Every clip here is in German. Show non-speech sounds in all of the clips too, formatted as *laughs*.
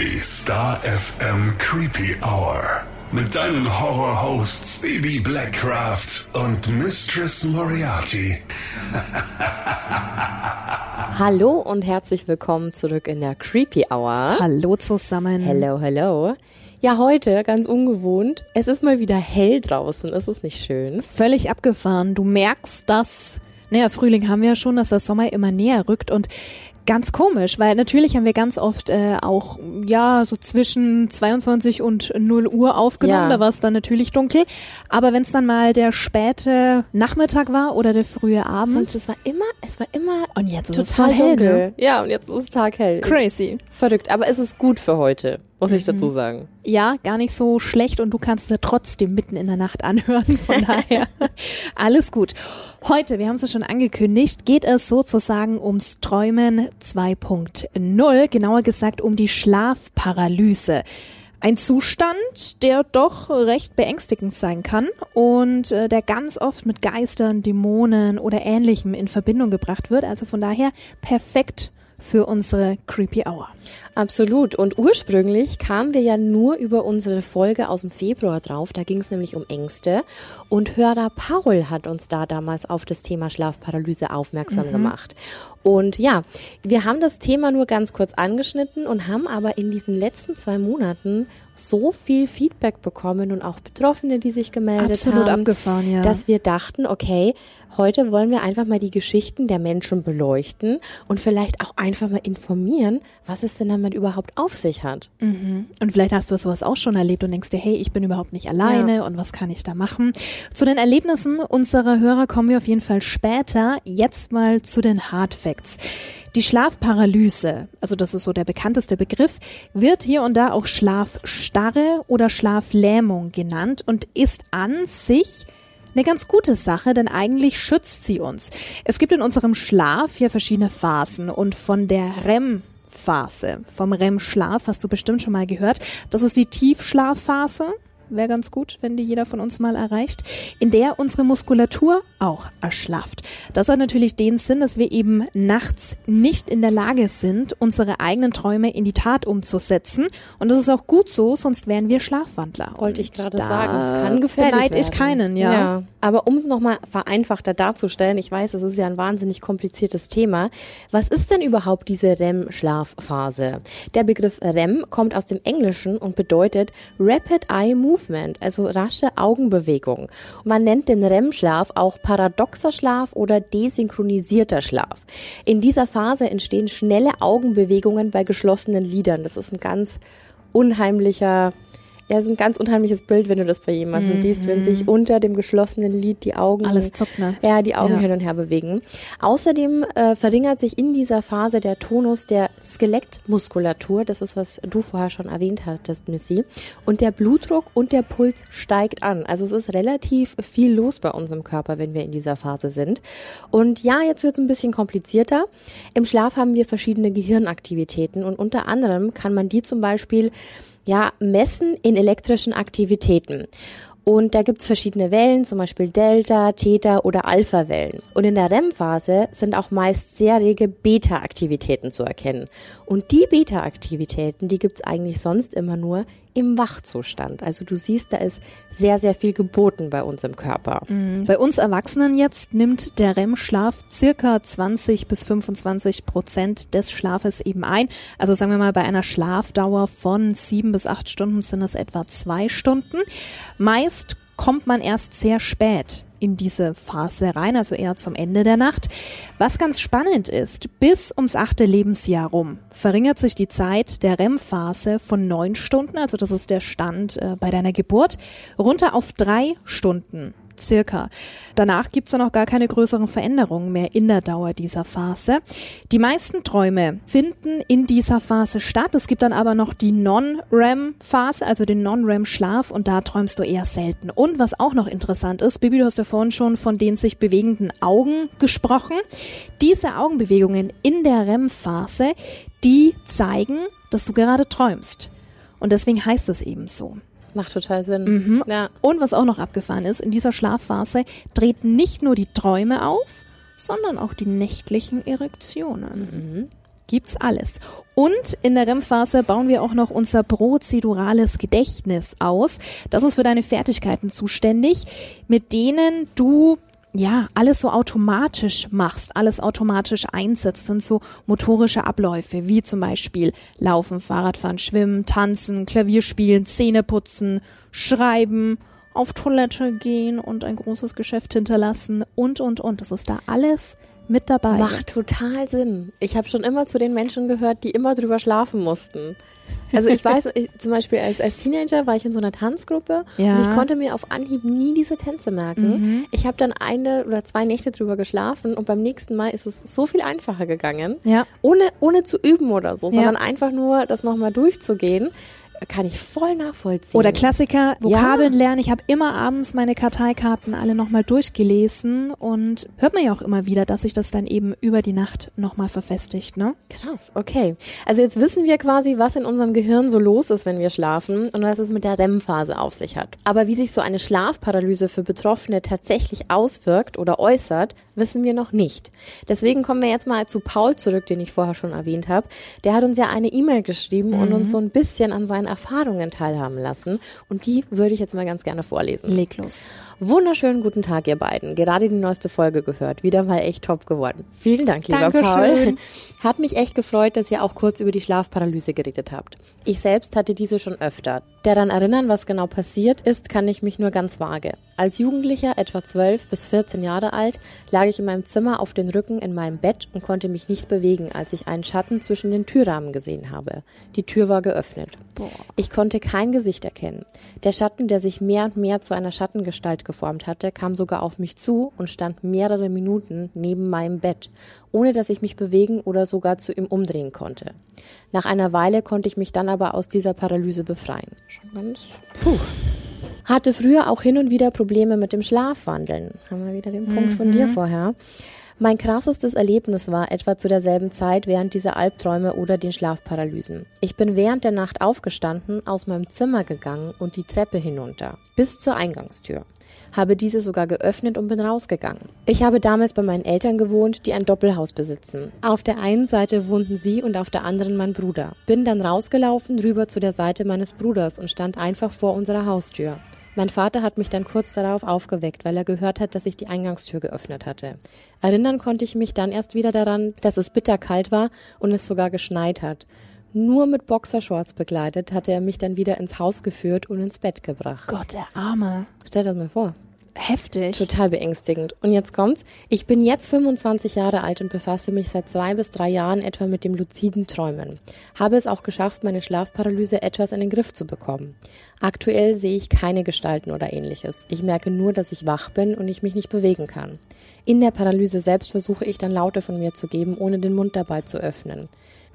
Die Star FM Creepy Hour. Mit deinen Horror-Hosts Baby Blackcraft und Mistress Moriarty. *laughs* Hallo und herzlich willkommen zurück in der Creepy Hour. Hallo zusammen. Hello, hello. Ja, heute ganz ungewohnt. Es ist mal wieder hell draußen. Ist es nicht schön? Völlig abgefahren. Du merkst, dass, naja, Frühling haben wir ja schon, dass der Sommer immer näher rückt und Ganz komisch, weil natürlich haben wir ganz oft äh, auch, ja, so zwischen 22 und 0 Uhr aufgenommen, ja. da war es dann natürlich dunkel. Aber wenn es dann mal der späte Nachmittag war oder der frühe Abend. Sonst, es war immer, es war immer und jetzt ist total es hell, dunkel. Ne? Ja, und jetzt ist es taghell. Crazy. Verrückt, aber es ist gut für heute muss ich dazu mhm. sagen. Ja, gar nicht so schlecht und du kannst es ja trotzdem mitten in der Nacht anhören. Von *laughs* daher alles gut. Heute, wir haben es ja schon angekündigt, geht es sozusagen ums Träumen 2.0, genauer gesagt um die Schlafparalyse. Ein Zustand, der doch recht beängstigend sein kann und äh, der ganz oft mit Geistern, Dämonen oder ähnlichem in Verbindung gebracht wird. Also von daher perfekt für unsere Creepy Hour. Absolut. Und ursprünglich kamen wir ja nur über unsere Folge aus dem Februar drauf. Da ging es nämlich um Ängste. Und Hörer Paul hat uns da damals auf das Thema Schlafparalyse aufmerksam mhm. gemacht. Und ja, wir haben das Thema nur ganz kurz angeschnitten und haben aber in diesen letzten zwei Monaten so viel Feedback bekommen und auch Betroffene, die sich gemeldet Absolut haben, abgefahren, ja. dass wir dachten, okay, heute wollen wir einfach mal die Geschichten der Menschen beleuchten und vielleicht auch einfach mal informieren, was es denn damit überhaupt auf sich hat. Mhm. Und vielleicht hast du sowas auch schon erlebt und denkst dir, hey, ich bin überhaupt nicht alleine ja. und was kann ich da machen? Zu den Erlebnissen unserer Hörer kommen wir auf jeden Fall später. Jetzt mal zu den Hard Facts. Die Schlafparalyse, also das ist so der bekannteste Begriff, wird hier und da auch Schlafstarre oder Schlaflähmung genannt und ist an sich eine ganz gute Sache, denn eigentlich schützt sie uns. Es gibt in unserem Schlaf hier verschiedene Phasen und von der REM Phase vom REM-Schlaf hast du bestimmt schon mal gehört. Das ist die Tiefschlafphase wäre ganz gut, wenn die jeder von uns mal erreicht, in der unsere Muskulatur auch erschlafft. Das hat natürlich den Sinn, dass wir eben nachts nicht in der Lage sind, unsere eigenen Träume in die Tat umzusetzen. Und das ist auch gut so, sonst wären wir Schlafwandler. Wollte ich gerade sagen, es kann gefährlich beneid ich keinen, ja. ja. Aber um es nochmal vereinfachter darzustellen, ich weiß, es ist ja ein wahnsinnig kompliziertes Thema. Was ist denn überhaupt diese REM-Schlafphase? Der Begriff REM kommt aus dem Englischen und bedeutet Rapid Eye Movement Movement, also rasche Augenbewegung. Man nennt den REM-Schlaf auch paradoxer Schlaf oder desynchronisierter Schlaf. In dieser Phase entstehen schnelle Augenbewegungen bei geschlossenen Lidern. Das ist ein ganz unheimlicher ja, ist ein ganz unheimliches Bild, wenn du das bei jemandem mhm. siehst, wenn sich unter dem geschlossenen Lid die Augen, alles zuckt, ne? Ja, die Augen ja. hin und her bewegen. Außerdem äh, verringert sich in dieser Phase der Tonus der Skelettmuskulatur. Das ist, was du vorher schon erwähnt hattest, Missy. Und der Blutdruck und der Puls steigt an. Also es ist relativ viel los bei uns im Körper, wenn wir in dieser Phase sind. Und ja, jetzt wird es ein bisschen komplizierter. Im Schlaf haben wir verschiedene Gehirnaktivitäten und unter anderem kann man die zum Beispiel ja, messen in elektrischen Aktivitäten. Und da gibt's verschiedene Wellen, zum Beispiel Delta, Theta oder Alpha-Wellen. Und in der REM-Phase sind auch meist sehr rege Beta-Aktivitäten zu erkennen. Und die Beta-Aktivitäten, die gibt's eigentlich sonst immer nur im Wachzustand. Also du siehst, da ist sehr, sehr viel geboten bei uns im Körper. Mhm. Bei uns Erwachsenen jetzt nimmt der REM-Schlaf circa 20 bis 25 Prozent des Schlafes eben ein. Also sagen wir mal, bei einer Schlafdauer von sieben bis acht Stunden sind es etwa zwei Stunden. Meist kommt man erst sehr spät in diese Phase rein, also eher zum Ende der Nacht. Was ganz spannend ist, bis ums achte Lebensjahr rum verringert sich die Zeit der REM-Phase von neun Stunden, also das ist der Stand äh, bei deiner Geburt, runter auf drei Stunden circa. Danach gibt's dann auch gar keine größeren Veränderungen mehr in der Dauer dieser Phase. Die meisten Träume finden in dieser Phase statt. Es gibt dann aber noch die Non-REM-Phase, also den Non-REM-Schlaf und da träumst du eher selten. Und was auch noch interessant ist, Bibi, du hast ja vorhin schon von den sich bewegenden Augen gesprochen. Diese Augenbewegungen in der REM-Phase, die zeigen, dass du gerade träumst. Und deswegen heißt es eben so. Macht total Sinn. Mhm. Ja. Und was auch noch abgefahren ist, in dieser Schlafphase treten nicht nur die Träume auf, sondern auch die nächtlichen Erektionen. Mhm. gibt's alles. Und in der REM-Phase bauen wir auch noch unser prozedurales Gedächtnis aus. Das ist für deine Fertigkeiten zuständig, mit denen du ja, alles so automatisch machst, alles automatisch einsetzt, sind so motorische Abläufe, wie zum Beispiel Laufen, Fahrradfahren, Schwimmen, Tanzen, Klavier spielen, Zähne putzen, Schreiben, auf Toilette gehen und ein großes Geschäft hinterlassen und, und, und. Das ist da alles mit dabei. Macht total Sinn. Ich habe schon immer zu den Menschen gehört, die immer drüber schlafen mussten. Also ich weiß, ich, zum Beispiel als, als Teenager war ich in so einer Tanzgruppe Ja. und ich konnte mir auf Anhieb nie diese Tänze merken. Mhm. Ich habe dann eine oder zwei Nächte drüber geschlafen und beim nächsten Mal ist es so viel einfacher gegangen. Ja. Ohne, ohne zu üben oder so, Ja. sondern einfach nur das nochmal durchzugehen, kann ich voll nachvollziehen. Oder Klassiker, Vokabeln lernen. Ich habe immer abends meine Karteikarten alle nochmal durchgelesen und hört man ja auch immer wieder, dass sich das dann eben über die Nacht nochmal verfestigt, ne? Krass, okay. Also jetzt wissen wir quasi, was in unserem Gehirn so los ist, wenn wir schlafen und was es mit der REM-Phase auf sich hat. Aber wie sich so eine Schlafparalyse für Betroffene tatsächlich auswirkt oder äußert, wissen wir noch nicht. Deswegen kommen wir jetzt mal zu Paul zurück, den ich vorher schon erwähnt habe. Der hat uns ja eine E-Mail geschrieben und uns so ein bisschen an seinen Erfahrungen teilhaben lassen und die würde ich jetzt mal ganz gerne vorlesen. Leg los. Wunderschönen guten Tag, ihr beiden. Gerade die neueste Folge gehört. Wieder mal echt top geworden. Vielen Dank, lieber Dankeschön. Paul. *laughs* Hat mich echt gefreut, dass ihr auch kurz über die Schlafparalyse geredet habt. Ich selbst hatte diese schon öfter. Daran erinnern, was genau passiert ist, kann ich mich nur ganz vage. Als Jugendlicher, etwa 12 bis 14 Jahre alt, lag ich in meinem Zimmer auf den Rücken in meinem Bett und konnte mich nicht bewegen, als ich einen Schatten zwischen den Türrahmen gesehen habe. Die Tür war geöffnet. Ich konnte kein Gesicht erkennen. Der Schatten, der sich mehr und mehr zu einer Schattengestalt geformt hatte, kam sogar auf mich zu und stand mehrere Minuten neben meinem Bett, ohne dass ich mich bewegen oder sogar zu ihm umdrehen konnte. Nach einer Weile konnte ich mich dann aber aus dieser Paralyse befreien. Schon ganz puh. Hatte früher auch hin und wieder Probleme mit dem Schlafwandeln. Haben wir wieder den Punkt von dir vorher. Mein krassestes Erlebnis war etwa zu derselben Zeit während dieser Albträume oder den Schlafparalysen. Ich bin während der Nacht aufgestanden, aus meinem Zimmer gegangen und die Treppe hinunter, bis zur Eingangstür. Habe diese sogar geöffnet und bin rausgegangen. Ich habe damals bei meinen Eltern gewohnt, die ein Doppelhaus besitzen. Auf der einen Seite wohnten sie und auf der anderen mein Bruder. Bin dann rausgelaufen, rüber zu der Seite meines Bruders und stand einfach vor unserer Haustür. Mein Vater hat mich dann kurz darauf aufgeweckt, weil er gehört hat, dass ich die Eingangstür geöffnet hatte. Erinnern konnte ich mich dann erst wieder daran, dass es bitterkalt war und es sogar geschneit hat. Nur mit Boxershorts begleitet hatte er mich dann wieder ins Haus geführt und ins Bett gebracht. Gott, der Arme. Stell dir das mal vor. Heftig. Total beängstigend. Und jetzt kommt's. Ich bin jetzt 25 Jahre alt und befasse mich seit zwei bis drei Jahren etwa mit dem luziden Träumen. Habe es auch geschafft, meine Schlafparalyse etwas in den Griff zu bekommen. Aktuell sehe ich keine Gestalten oder ähnliches. Ich merke nur, dass ich wach bin und ich mich nicht bewegen kann. In der Paralyse selbst versuche ich dann Laute von mir zu geben, ohne den Mund dabei zu öffnen.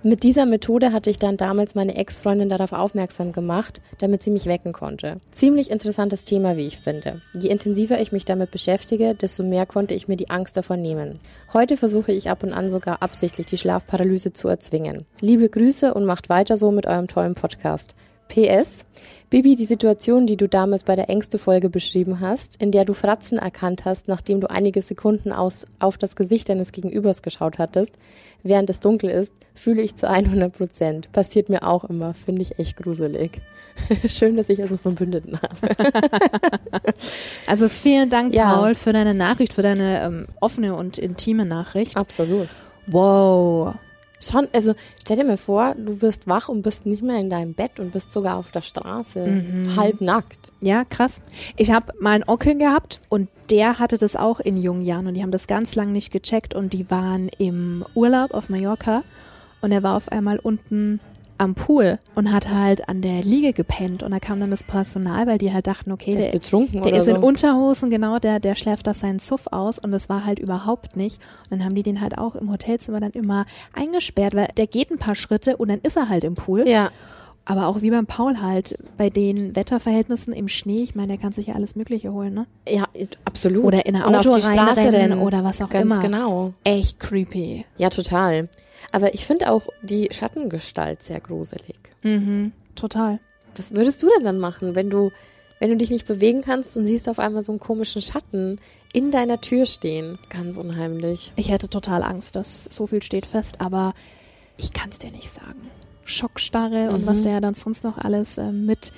Mit dieser Methode hatte ich dann damals meine Ex-Freundin darauf aufmerksam gemacht, damit sie mich wecken konnte. Ziemlich interessantes Thema, wie ich finde. Je intensiver ich mich damit beschäftige, desto mehr konnte ich mir die Angst davon nehmen. Heute versuche ich ab und an sogar absichtlich die Schlafparalyse zu erzwingen. Liebe Grüße und macht weiter so mit eurem tollen Podcast. PS. Bibi, die Situation, die du damals bei der Ängste-Folge beschrieben hast, in der du Fratzen erkannt hast, nachdem du einige Sekunden aus, auf das Gesicht deines Gegenübers geschaut hattest, während es dunkel ist, fühle ich zu 100 Prozent. Passiert mir auch immer, finde ich echt gruselig. *laughs* Schön, dass ich also Verbündeten habe. *laughs* Also vielen Dank, Ja. Paul, für deine Nachricht, für deine ähm, offene und intime Nachricht. Absolut. Wow. Schon, also stell dir mal vor, du wirst wach und bist nicht mehr in deinem Bett und bist sogar auf der Straße, halb nackt. Ja, krass. Ich habe mal einen Onkel gehabt und der hatte das auch in jungen Jahren und die haben das ganz lang nicht gecheckt und die waren im Urlaub auf Mallorca und er war auf einmal unten am Pool und hat halt an der Liege gepennt und da kam dann das Personal, weil die halt dachten, okay, Der ist der, betrunken der oder ist in so. Unterhosen, genau, der, der schläft da seinen Suff aus und das war halt überhaupt nicht. Und dann haben die den halt auch im Hotelzimmer dann immer eingesperrt, weil der geht ein paar Schritte und dann ist er halt im Pool. Ja, Aber auch wie beim Paul halt, bei den Wetterverhältnissen im Schnee, ich meine, der kann sich ja alles Mögliche holen, ne? ja, absolut. Oder in auf Auto reinrennen rennen oder was auch Ganz immer. genau. Echt creepy. Ja, total. Aber ich finde auch die Schattengestalt sehr gruselig. Total. Was würdest du denn dann machen, wenn du, wenn du dich nicht bewegen kannst und siehst auf einmal so einen komischen Schatten in deiner Tür stehen? Ganz unheimlich. Ich hätte total Angst, dass so viel steht fest, aber ich kann es dir nicht sagen. Schockstarre mhm. und was der dann sonst noch alles äh, mit,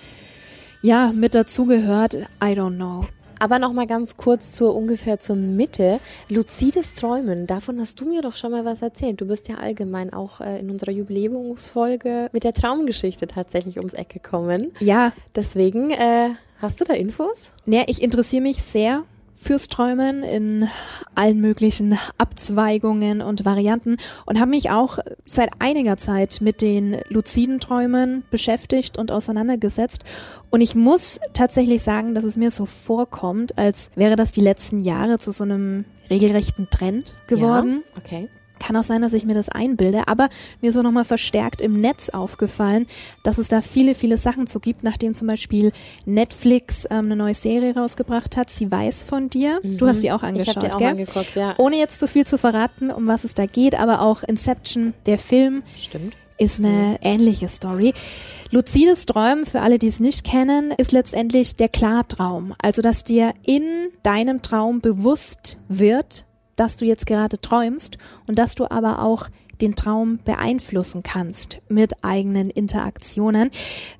ja, mit dazugehört. I don't know. Aber noch mal ganz kurz zur ungefähr zur Mitte. Luzides Träumen, davon hast du mir doch schon mal was erzählt. Du bist ja allgemein auch äh, in unserer Jubiläumsfolge mit der Traumgeschichte tatsächlich ums Eck gekommen. Ja. Deswegen, äh, hast du da Infos? Ja, ich interessiere mich sehr fürs Träumen in allen möglichen Abzweigungen und Varianten und habe mich auch seit einiger Zeit mit den luziden Träumen beschäftigt und auseinandergesetzt. Und ich muss tatsächlich sagen, dass es mir so vorkommt, als wäre das die letzten Jahre zu so einem regelrechten Trend geworden. Ja, okay. Kann auch sein, dass ich mir das einbilde, aber mir ist auch nochmal verstärkt im Netz aufgefallen, dass es da viele, viele Sachen zu gibt, nachdem zum Beispiel Netflix ähm, eine neue Serie rausgebracht hat. Sie weiß von dir. Mhm. Du hast die auch angeschaut, ich hab die auch gell? angeguckt, ja. Ohne jetzt zu viel zu verraten, um was es da geht, aber auch Inception, der Film. Stimmt. Ist eine mhm. ähnliche Story. Luzides Träumen, für alle, die es nicht kennen, ist letztendlich der Klartraum. Also, dass dir in deinem Traum bewusst wird, dass du jetzt gerade träumst und dass du aber auch den Traum beeinflussen kannst mit eigenen Interaktionen.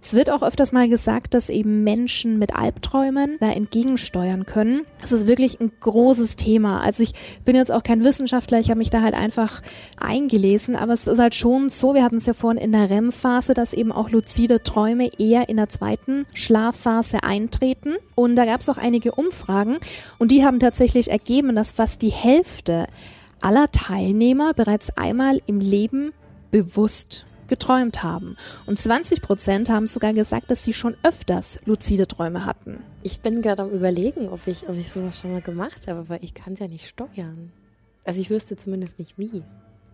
Es wird auch öfters mal gesagt, dass eben Menschen mit Albträumen da entgegensteuern können. Das ist wirklich ein großes Thema. Also ich bin jetzt auch kein Wissenschaftler, ich habe mich da halt einfach eingelesen, aber es ist halt schon so, wir hatten es ja vorhin in der REM-Phase, dass eben auch luzide Träume eher in der zweiten Schlafphase eintreten. Und da gab es auch einige Umfragen und die haben tatsächlich ergeben, dass fast die Hälfte aller Teilnehmer bereits einmal im Leben bewusst geträumt haben. Und 20 Prozent haben sogar gesagt, dass sie schon öfters luzide Träume hatten. Ich bin gerade am überlegen, ob ich, ob ich sowas schon mal gemacht habe, aber ich kann es ja nicht steuern. Also ich wüsste zumindest nicht wie.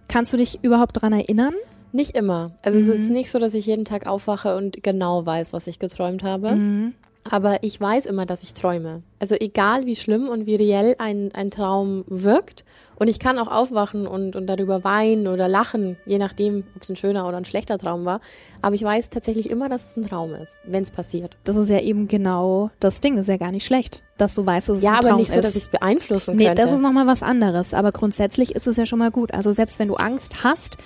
Kannst du dich überhaupt daran erinnern? Nicht immer. Also mhm. es ist mhm. nicht so, dass ich jeden Tag aufwache und genau weiß, was ich geträumt habe. Mhm. Aber ich weiß immer, dass ich träume. Also egal wie schlimm und wie reell ein, ein Traum wirkt. Und ich kann auch aufwachen und, und darüber weinen oder lachen, je nachdem, ob es ein schöner oder ein schlechter Traum war. Aber ich weiß tatsächlich immer, dass es ein Traum ist, wenn es passiert. Das ist ja eben genau das Ding. Das ist ja gar nicht schlecht, dass du weißt, dass es ja, ein Traum ist. Ja, aber nicht so, dass ich es beeinflussen nee, könnte. Nee, das ist nochmal was anderes. Aber grundsätzlich ist es ja schon mal gut. Also selbst wenn du Angst hast,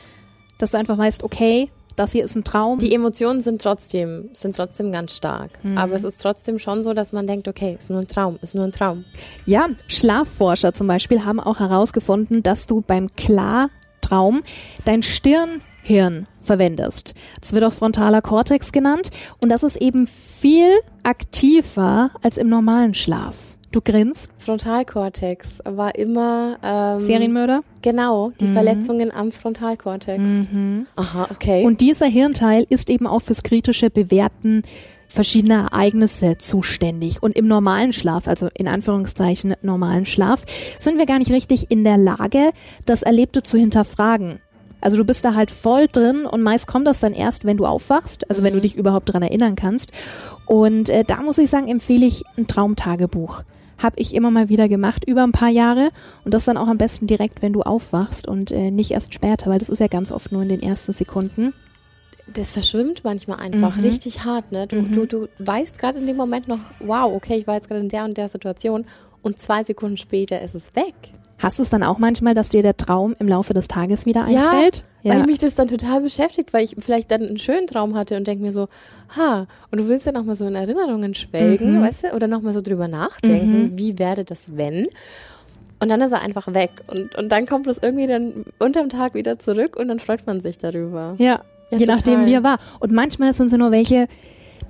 dass du einfach weißt, okay, das hier ist ein Traum. Die Emotionen sind trotzdem, sind trotzdem ganz stark. Mhm. Aber es ist trotzdem schon so, dass man denkt, okay, ist nur ein Traum, ist nur ein Traum. Ja, Schlafforscher zum Beispiel haben auch herausgefunden, dass du beim Klartraum dein Stirnhirn verwendest. Das wird auch frontaler Kortex genannt und das ist eben viel aktiver als im normalen Schlaf. Du grinst. Frontalkortex war immer ähm, Serienmörder. Genau, die mhm. Verletzungen am Frontalkortex. Mhm. Aha, okay. Und dieser Hirnteil ist eben auch fürs kritische Bewerten verschiedener Ereignisse zuständig. Und im normalen Schlaf, also in Anführungszeichen normalen Schlaf, sind wir gar nicht richtig in der Lage, das Erlebte zu hinterfragen. Also du bist da halt voll drin und meist kommt das dann erst, wenn du aufwachst, also mhm. wenn du mhm. dich überhaupt dran erinnern kannst. Und äh, da muss ich sagen, empfehle ich ein Traumtagebuch habe ich immer mal wieder gemacht über ein paar Jahre und das dann auch am besten direkt, wenn du aufwachst und äh, nicht erst später, weil das ist ja ganz oft nur in den ersten Sekunden. Das verschwimmt manchmal einfach mhm. richtig hart, ne? Du, mhm. du, du weißt gerade in dem Moment noch, wow, okay, ich war jetzt gerade in der und der Situation und zwei Sekunden später ist es weg. Hast du es dann auch manchmal, dass dir der Traum im Laufe des Tages wieder einfällt? Ja, ja. weil mich das dann total beschäftigt, weil ich vielleicht dann einen schönen Traum hatte und denke mir so, ha, und du willst ja nochmal so in Erinnerungen schwelgen, mhm. weißt du, oder nochmal so drüber nachdenken, mhm. wie wäre das, wenn? Und dann ist er einfach weg und, und dann kommt es irgendwie dann unterm Tag wieder zurück und dann freut man sich darüber. Ja, ja je total. nachdem, wie er war. Und manchmal sind es nur welche,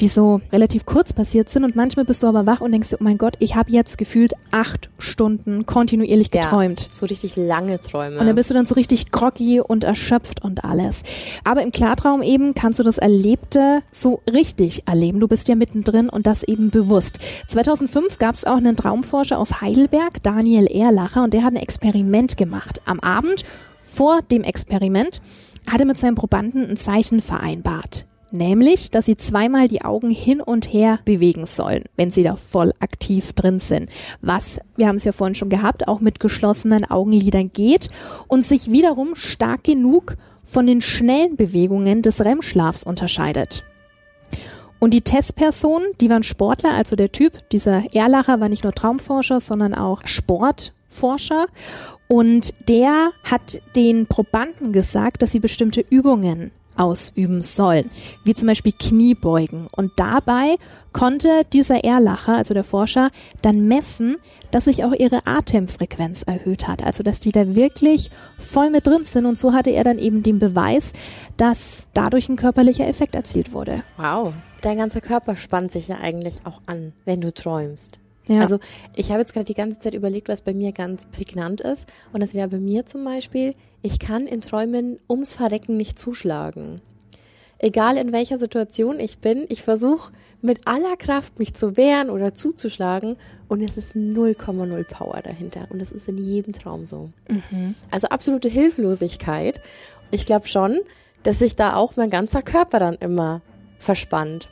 die so relativ kurz passiert sind und manchmal bist du aber wach und denkst dir, oh mein Gott, ich habe jetzt gefühlt acht Stunden kontinuierlich geträumt. Ja, so richtig lange Träume. Und dann bist du dann so richtig groggy und erschöpft und alles. Aber im Klartraum eben kannst du das Erlebte so richtig erleben. Du bist ja mittendrin und das eben bewusst. 2005 gab es auch einen Traumforscher aus Heidelberg, Daniel Erlacher, und der hat ein Experiment gemacht. Am Abend vor dem Experiment hat er mit seinem Probanden ein Zeichen vereinbart nämlich, dass sie zweimal die Augen hin und her bewegen sollen, wenn sie da voll aktiv drin sind. Was, wir haben es ja vorhin schon gehabt, auch mit geschlossenen Augenlidern geht und sich wiederum stark genug von den schnellen Bewegungen des REM-Schlafs unterscheidet. Und die Testpersonen, die waren Sportler, also der Typ, dieser Erlacher war nicht nur Traumforscher, sondern auch Sport Forscher und der hat den Probanden gesagt, dass sie bestimmte Übungen ausüben sollen, wie zum Beispiel Kniebeugen. Und dabei konnte dieser Erlacher, also der Forscher, dann messen, dass sich auch ihre Atemfrequenz erhöht hat. Also dass die da wirklich voll mit drin sind. Und so hatte er dann eben den Beweis, dass dadurch ein körperlicher Effekt erzielt wurde. Wow. Dein ganzer Körper spannt sich ja eigentlich auch an, wenn du träumst. Ja. Also ich habe jetzt gerade die ganze Zeit überlegt, was bei mir ganz prägnant ist. Und das wäre bei mir zum Beispiel, ich kann in Träumen ums Verrecken nicht zuschlagen. Egal in welcher Situation ich bin, ich versuche mit aller Kraft mich zu wehren oder zuzuschlagen und es ist 0,0 Power dahinter. Und das ist in jedem Traum so. Also absolute Hilflosigkeit. Ich glaube schon, dass sich da auch mein ganzer Körper dann immer verspannt.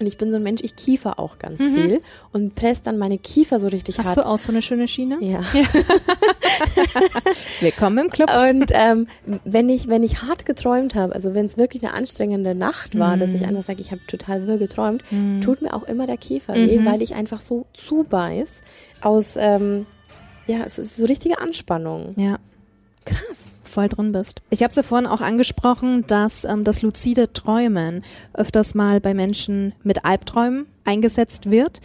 Und ich bin so ein Mensch, ich kiefer auch ganz viel und presse dann meine Kiefer so richtig Hast hart. du auch so eine schöne Schiene? ja. *laughs* Willkommen im Club. Und ähm, wenn ich wenn ich hart geträumt habe, also wenn es wirklich eine anstrengende Nacht war, dass ich einfach sage, ich habe total wirr geträumt, tut mir auch immer der Kiefer weh, weil ich einfach so zubeiß aus ähm, ja, es ist so richtige Anspannung. Ja. Krass. voll drin bist. Ich habe es ja vorhin auch angesprochen, dass ähm, das luzide Träumen öfters mal bei Menschen mit Albträumen eingesetzt wird.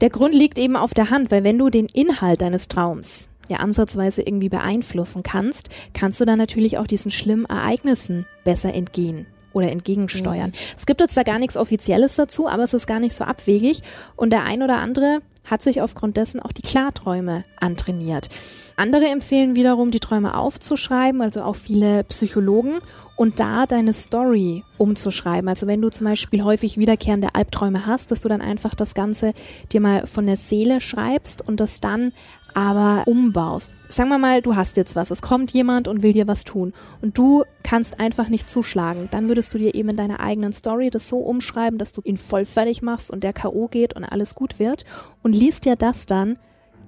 Der Grund liegt eben auf der Hand, weil wenn du den Inhalt deines Traums ja ansatzweise irgendwie beeinflussen kannst, kannst du dann natürlich auch diesen schlimmen Ereignissen besser entgehen oder entgegensteuern. Es gibt jetzt da gar nichts Offizielles dazu, aber es ist gar nicht so abwegig und der ein oder andere hat sich aufgrund dessen auch die Klarträume antrainiert. Andere empfehlen wiederum, die Träume aufzuschreiben, also auch viele Psychologen, und da deine Story umzuschreiben. Also wenn du zum Beispiel häufig wiederkehrende Albträume hast, dass du dann einfach das Ganze dir mal von der Seele schreibst und das dann aber umbaust. Sagen wir mal, du hast jetzt was, es kommt jemand und will dir was tun und du kannst einfach nicht zuschlagen. Dann würdest du dir eben in deiner eigenen Story das so umschreiben, dass du ihn voll fertig machst und der K.O. geht und alles gut wird und liest dir das dann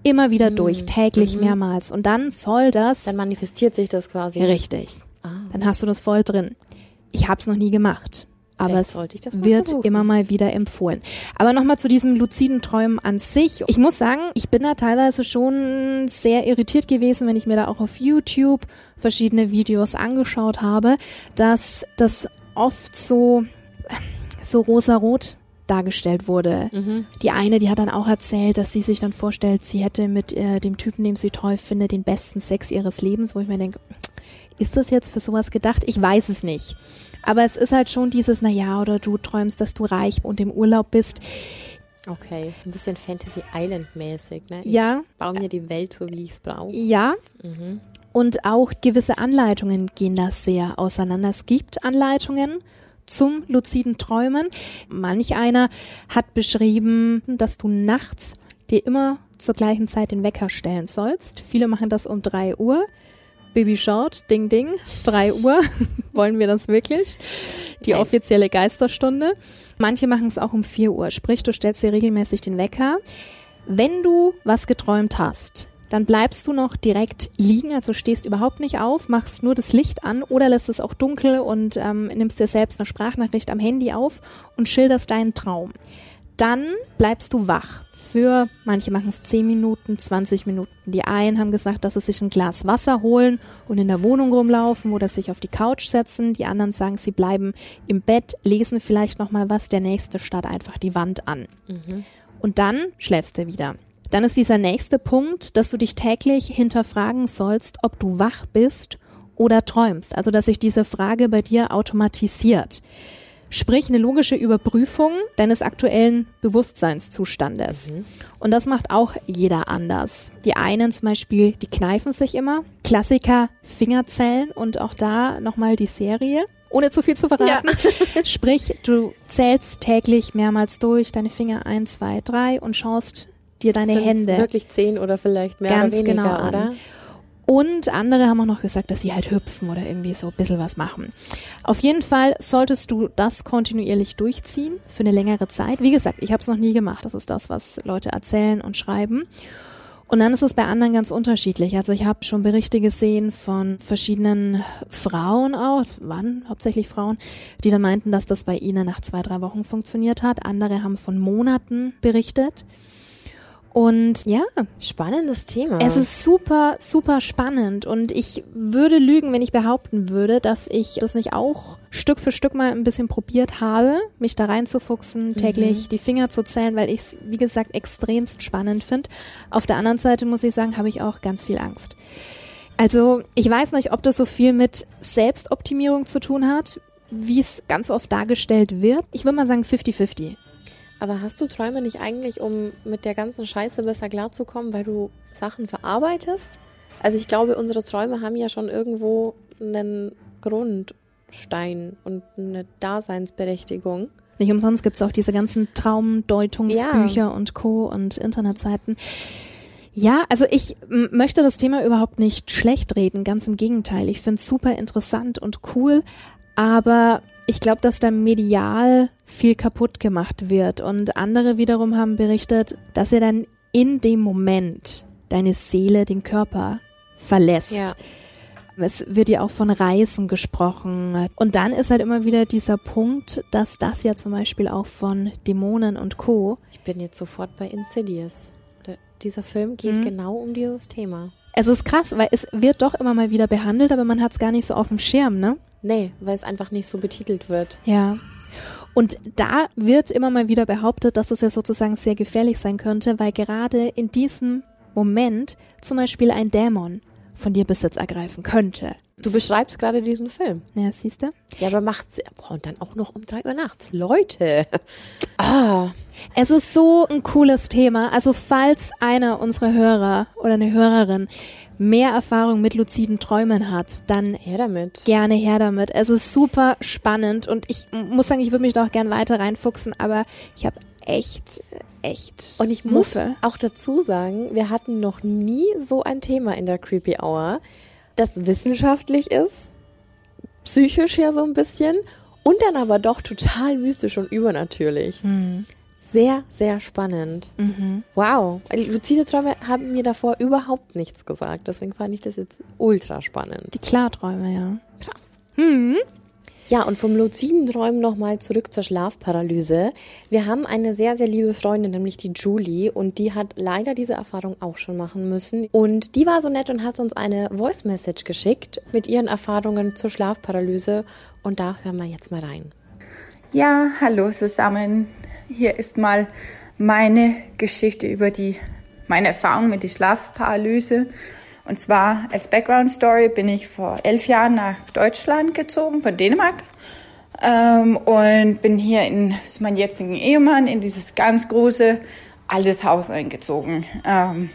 immer wieder durch, täglich mehrmals. Und dann soll das Dann manifestiert sich das quasi. richtig. Dann hast du das voll drin. Ich habe es noch nie gemacht. Aber es wird versuchen. immer mal wieder empfohlen. Aber nochmal zu diesen luziden Träumen an sich. Ich muss sagen, ich bin da teilweise schon sehr irritiert gewesen, wenn ich mir da auch auf YouTube verschiedene Videos angeschaut habe, dass das oft so, so rosarot dargestellt wurde. Die eine, die hat dann auch erzählt, dass sie sich dann vorstellt, sie hätte mit äh, dem Typen, den sie toll findet, den besten Sex ihres Lebens, wo ich mir denke, ist das jetzt für sowas gedacht? Ich weiß es nicht. Aber es ist halt schon dieses, na ja, oder du träumst, dass du reich und im Urlaub bist. Okay, ein bisschen Fantasy Island mäßig, ne? Ich Ja. baue mir die Welt so, wie ich es brauche. Ja. Und auch gewisse Anleitungen gehen da sehr auseinander. Es gibt Anleitungen zum luziden Träumen. Manch einer hat beschrieben, dass du nachts dir immer zur gleichen Zeit den Wecker stellen sollst. Viele machen das um drei Uhr. Baby schaut, ding ding, drei Uhr. *laughs* Wollen wir das wirklich? Die offizielle Geisterstunde. Manche machen es auch um vier Uhr. Sprich, du stellst dir regelmäßig den Wecker. Wenn du was geträumt hast, dann bleibst du noch direkt liegen, also stehst überhaupt nicht auf, machst nur das Licht an oder lässt es auch dunkel und ähm, nimmst dir selbst eine Sprachnachricht am Handy auf und schilderst deinen Traum. Dann bleibst du wach. Für manche machen es 10 Minuten, 20 Minuten. Die einen haben gesagt, dass sie sich ein Glas Wasser holen und in der Wohnung rumlaufen oder sich auf die Couch setzen. Die anderen sagen, sie bleiben im Bett, lesen vielleicht noch mal was. Der nächste starrt einfach die Wand an. Und dann schläfst du wieder. Dann ist dieser nächste Punkt, dass du dich täglich hinterfragen sollst, ob du wach bist oder träumst. Also, dass sich diese Frage bei dir automatisiert. Sprich, eine logische Überprüfung deines aktuellen Bewusstseinszustandes. Und das macht auch jeder anders. Die einen zum Beispiel, die kneifen sich immer. Klassiker, Fingerzellen und auch da nochmal die Serie. Ohne zu viel zu verraten. *laughs* Sprich, du zählst täglich mehrmals durch deine Finger eins, zwei, drei und schaust dir deine Sind's Hände wirklich zehn oder vielleicht mehr Ganz oder weniger, genau an. oder? Und andere haben auch noch gesagt, dass sie halt hüpfen oder irgendwie so ein bisschen was machen. Auf jeden Fall solltest du das kontinuierlich durchziehen für eine längere Zeit. Wie gesagt, ich habe es noch nie gemacht. Das ist das, was Leute erzählen und schreiben. Und dann ist es bei anderen ganz unterschiedlich. Also ich habe schon Berichte gesehen von verschiedenen Frauen auch, es waren hauptsächlich Frauen, die dann meinten, dass das bei ihnen nach zwei, drei Wochen funktioniert hat. Andere haben von Monaten berichtet. Und ja, Spannendes Thema. es ist super, super spannend und ich würde lügen, wenn ich behaupten würde, dass ich das nicht auch Stück für Stück mal ein bisschen probiert habe, mich da reinzufuchsen, täglich die Finger zu zählen, weil ich es, wie gesagt, extremst spannend finde. Auf der anderen Seite muss ich sagen, habe ich auch ganz viel Angst. Also ich weiß nicht, ob das so viel mit Selbstoptimierung zu tun hat, wie es ganz oft dargestellt wird. Ich würde mal sagen 50-50. Aber hast du Träume nicht eigentlich, um mit der ganzen Scheiße besser klarzukommen, weil du Sachen verarbeitest? Also ich glaube, unsere Träume haben ja schon irgendwo einen Grundstein und eine Daseinsberechtigung. Nicht umsonst gibt es auch diese ganzen Traumdeutungsbücher und Co. und Internetseiten. Ja, also ich möchte das Thema überhaupt nicht schlecht reden, ganz im Gegenteil. Ich finde es super interessant und cool, aber ich glaube, dass da medial viel kaputt gemacht wird. Und andere wiederum haben berichtet, dass er dann in dem Moment deine Seele den Körper verlässt. Ja. Es wird ja auch von Reisen gesprochen. Und dann ist halt immer wieder dieser Punkt, dass das ja zum Beispiel auch von Dämonen und Co. Ich bin jetzt sofort bei Insidious. Der- Dieser Film geht Mhm. genau um dieses Thema. Es ist krass, weil es wird doch immer mal wieder behandelt, aber man hat es gar nicht so auf dem Schirm, ne? Nee, weil es einfach nicht so betitelt wird. Ja. Und da wird immer mal wieder behauptet, dass es ja sozusagen sehr gefährlich sein könnte, weil gerade in diesem Moment zum Beispiel ein Dämon von dir Besitz ergreifen könnte. Du beschreibst gerade diesen Film. Ja, siehst du? Ja, aber macht's. Boah, und dann auch noch um drei Uhr nachts. Leute. Ah. Es ist so ein cooles Thema. Also falls einer unserer Hörer oder eine Hörerin mehr Erfahrung mit luziden Träumen hat, dann Her damit. gerne her damit. Es ist super spannend und ich muss sagen, ich würde mich da auch gern weiter reinfuchsen, aber ich habe echt, echt Und ich muss Muffe. auch dazu sagen, wir hatten noch nie so ein Thema in der Creepy Hour, das wissenschaftlich ist, psychisch ja so ein bisschen und dann aber doch total mystisch und übernatürlich. Sehr, sehr spannend. Wow. Luzide Träume haben mir davor überhaupt nichts gesagt. Deswegen fand ich das jetzt ultra spannend. Die Klarträume, ja. Krass. Ja, und vom luziden Träumen nochmal zurück zur Schlafparalyse. Wir haben eine sehr, sehr liebe Freundin, nämlich die Julie, und die hat leider diese Erfahrung auch schon machen müssen. Und die war so nett und hat uns eine Voice Message geschickt mit ihren Erfahrungen zur Schlafparalyse. Und da hören wir jetzt mal rein. Ja, hallo zusammen. Hier ist mal meine Geschichte über die, meine Erfahrung mit der Schlafparalyse. Und zwar als Background Story bin ich vor elf Jahren nach Deutschland gezogen, von Dänemark. Ähm, und bin hier in das ist mein jetzigen Ehemann in dieses ganz große altes Haus eingezogen. Ähm,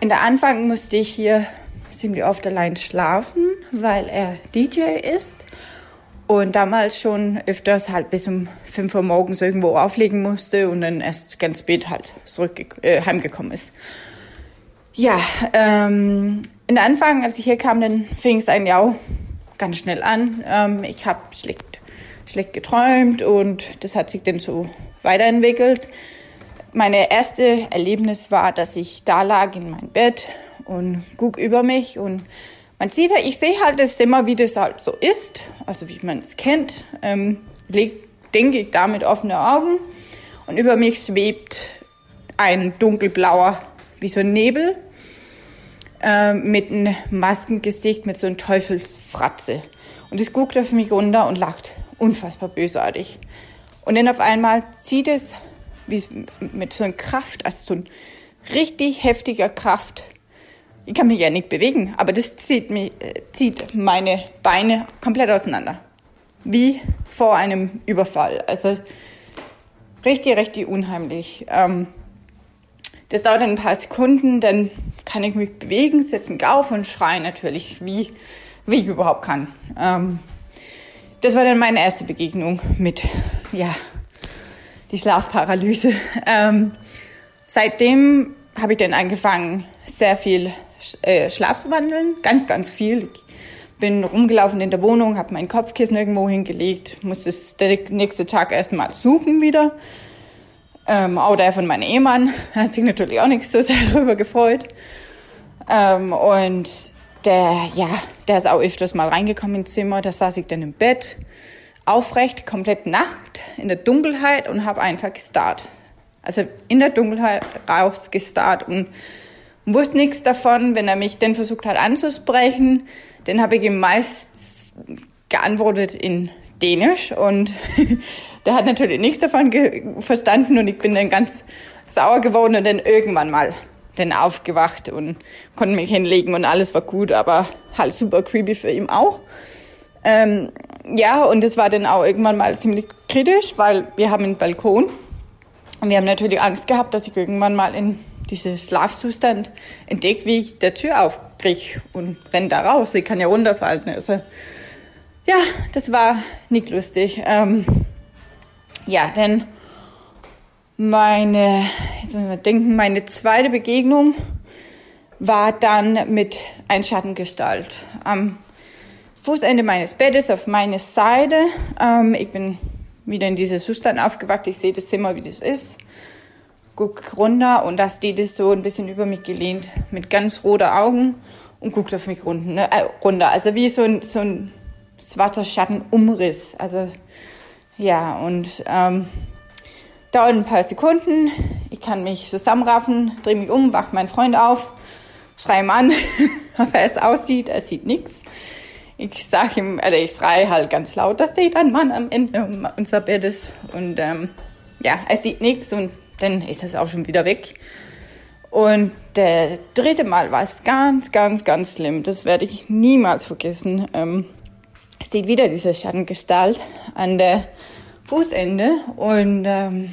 in der Anfang musste ich hier ziemlich oft allein schlafen, weil er DJ ist und damals schon öfters halt bis um 5 Uhr morgens irgendwo auflegen musste und dann erst ganz spät halt zurück äh, heimgekommen ist. Ja, ähm, in der Anfang, als ich hier kam, dann fing es eigentlich auch ganz schnell an. Ähm, ich habe schlecht, schlecht geträumt und das hat sich dann so weiterentwickelt. Meine erste Erlebnis war, dass ich da lag in meinem Bett und guck über mich und man sieht ja, ich sehe halt das immer, wie das halt so ist, also wie man es kennt. Ähm, denke ich da mit offenen Augen und über mich schwebt ein dunkelblauer, wie so ein Nebel, ähm, mit einem Maskengesicht, mit so einem Teufelsfratze. Und es guckt auf mich runter und lacht unfassbar bösartig. Und dann auf einmal zieht es wie mit so einer Kraft, also so ein richtig heftiger Kraft. Ich kann mich ja nicht bewegen, aber das zieht, mich, äh, zieht meine Beine komplett auseinander. Wie vor einem Überfall. Also richtig, richtig unheimlich. Ähm, das dauert ein paar Sekunden, dann kann ich mich bewegen, setze mich auf und schreie natürlich, wie, wie ich überhaupt kann. Ähm, das war dann meine erste Begegnung mit, ja, die Schlafparalyse. Ähm, seitdem habe ich dann angefangen, sehr viel Schlaf zu wandeln, ganz, ganz viel. Ich bin rumgelaufen in der Wohnung, habe mein Kopfkissen irgendwo hingelegt, musste es der nächste Tag erstmal suchen wieder. Ähm, auch der von meinem Ehemann *laughs* hat sich natürlich auch nicht so sehr *laughs* darüber gefreut. Ähm, und der, ja, der ist auch öfters mal reingekommen ins Zimmer, da saß ich dann im Bett, aufrecht, komplett Nacht, in der Dunkelheit und habe einfach gestarrt. Also in der Dunkelheit rausgestarrt und wusste nichts davon. Wenn er mich dann versucht hat anzusprechen, dann habe ich ihm meist geantwortet in Dänisch und *laughs* der hat natürlich nichts davon verstanden und ich bin dann ganz sauer geworden und dann irgendwann mal dann aufgewacht und konnte mich hinlegen und alles war gut, aber halt super creepy für ihn auch. Ähm, ja, und es war dann auch irgendwann mal ziemlich kritisch, weil wir haben einen Balkon und wir haben natürlich Angst gehabt, dass ich irgendwann mal in diese Schlafzustand entdecke, wie ich der Tür aufkriege und renne da raus. Ich kann ja runterfallen. Also, ja, das war nicht lustig. Ähm, ja, dann meine, jetzt muss mal denken, meine zweite Begegnung war dann mit einer Schattengestalt am Fußende meines Bettes auf meiner Seite. Ähm, ich bin wieder in diese Zustand aufgewacht. Ich sehe das Zimmer, wie das ist. Guck runter und da steht es so ein bisschen über mich gelehnt mit ganz roten Augen und guckt auf mich runter. Ne? Äh, runter. Also wie so ein, so ein schwarzer Schattenumriss. Also ja, und ähm, dauert ein paar Sekunden. Ich kann mich zusammenraffen, drehe mich um, wacht mein Freund auf, schreie ihm an, *laughs* ob er es aussieht. Er sieht nichts. Ich sage ihm, also ich schreie halt ganz laut, da steht ein Mann am Ende unseres Bettes. Und ähm, ja, er sieht nichts und dann ist es auch schon wieder weg. Und der dritte Mal war es ganz, ganz, ganz schlimm. Das werde ich niemals vergessen. Ähm, es steht wieder diese Schattengestalt an der Fußende und ähm,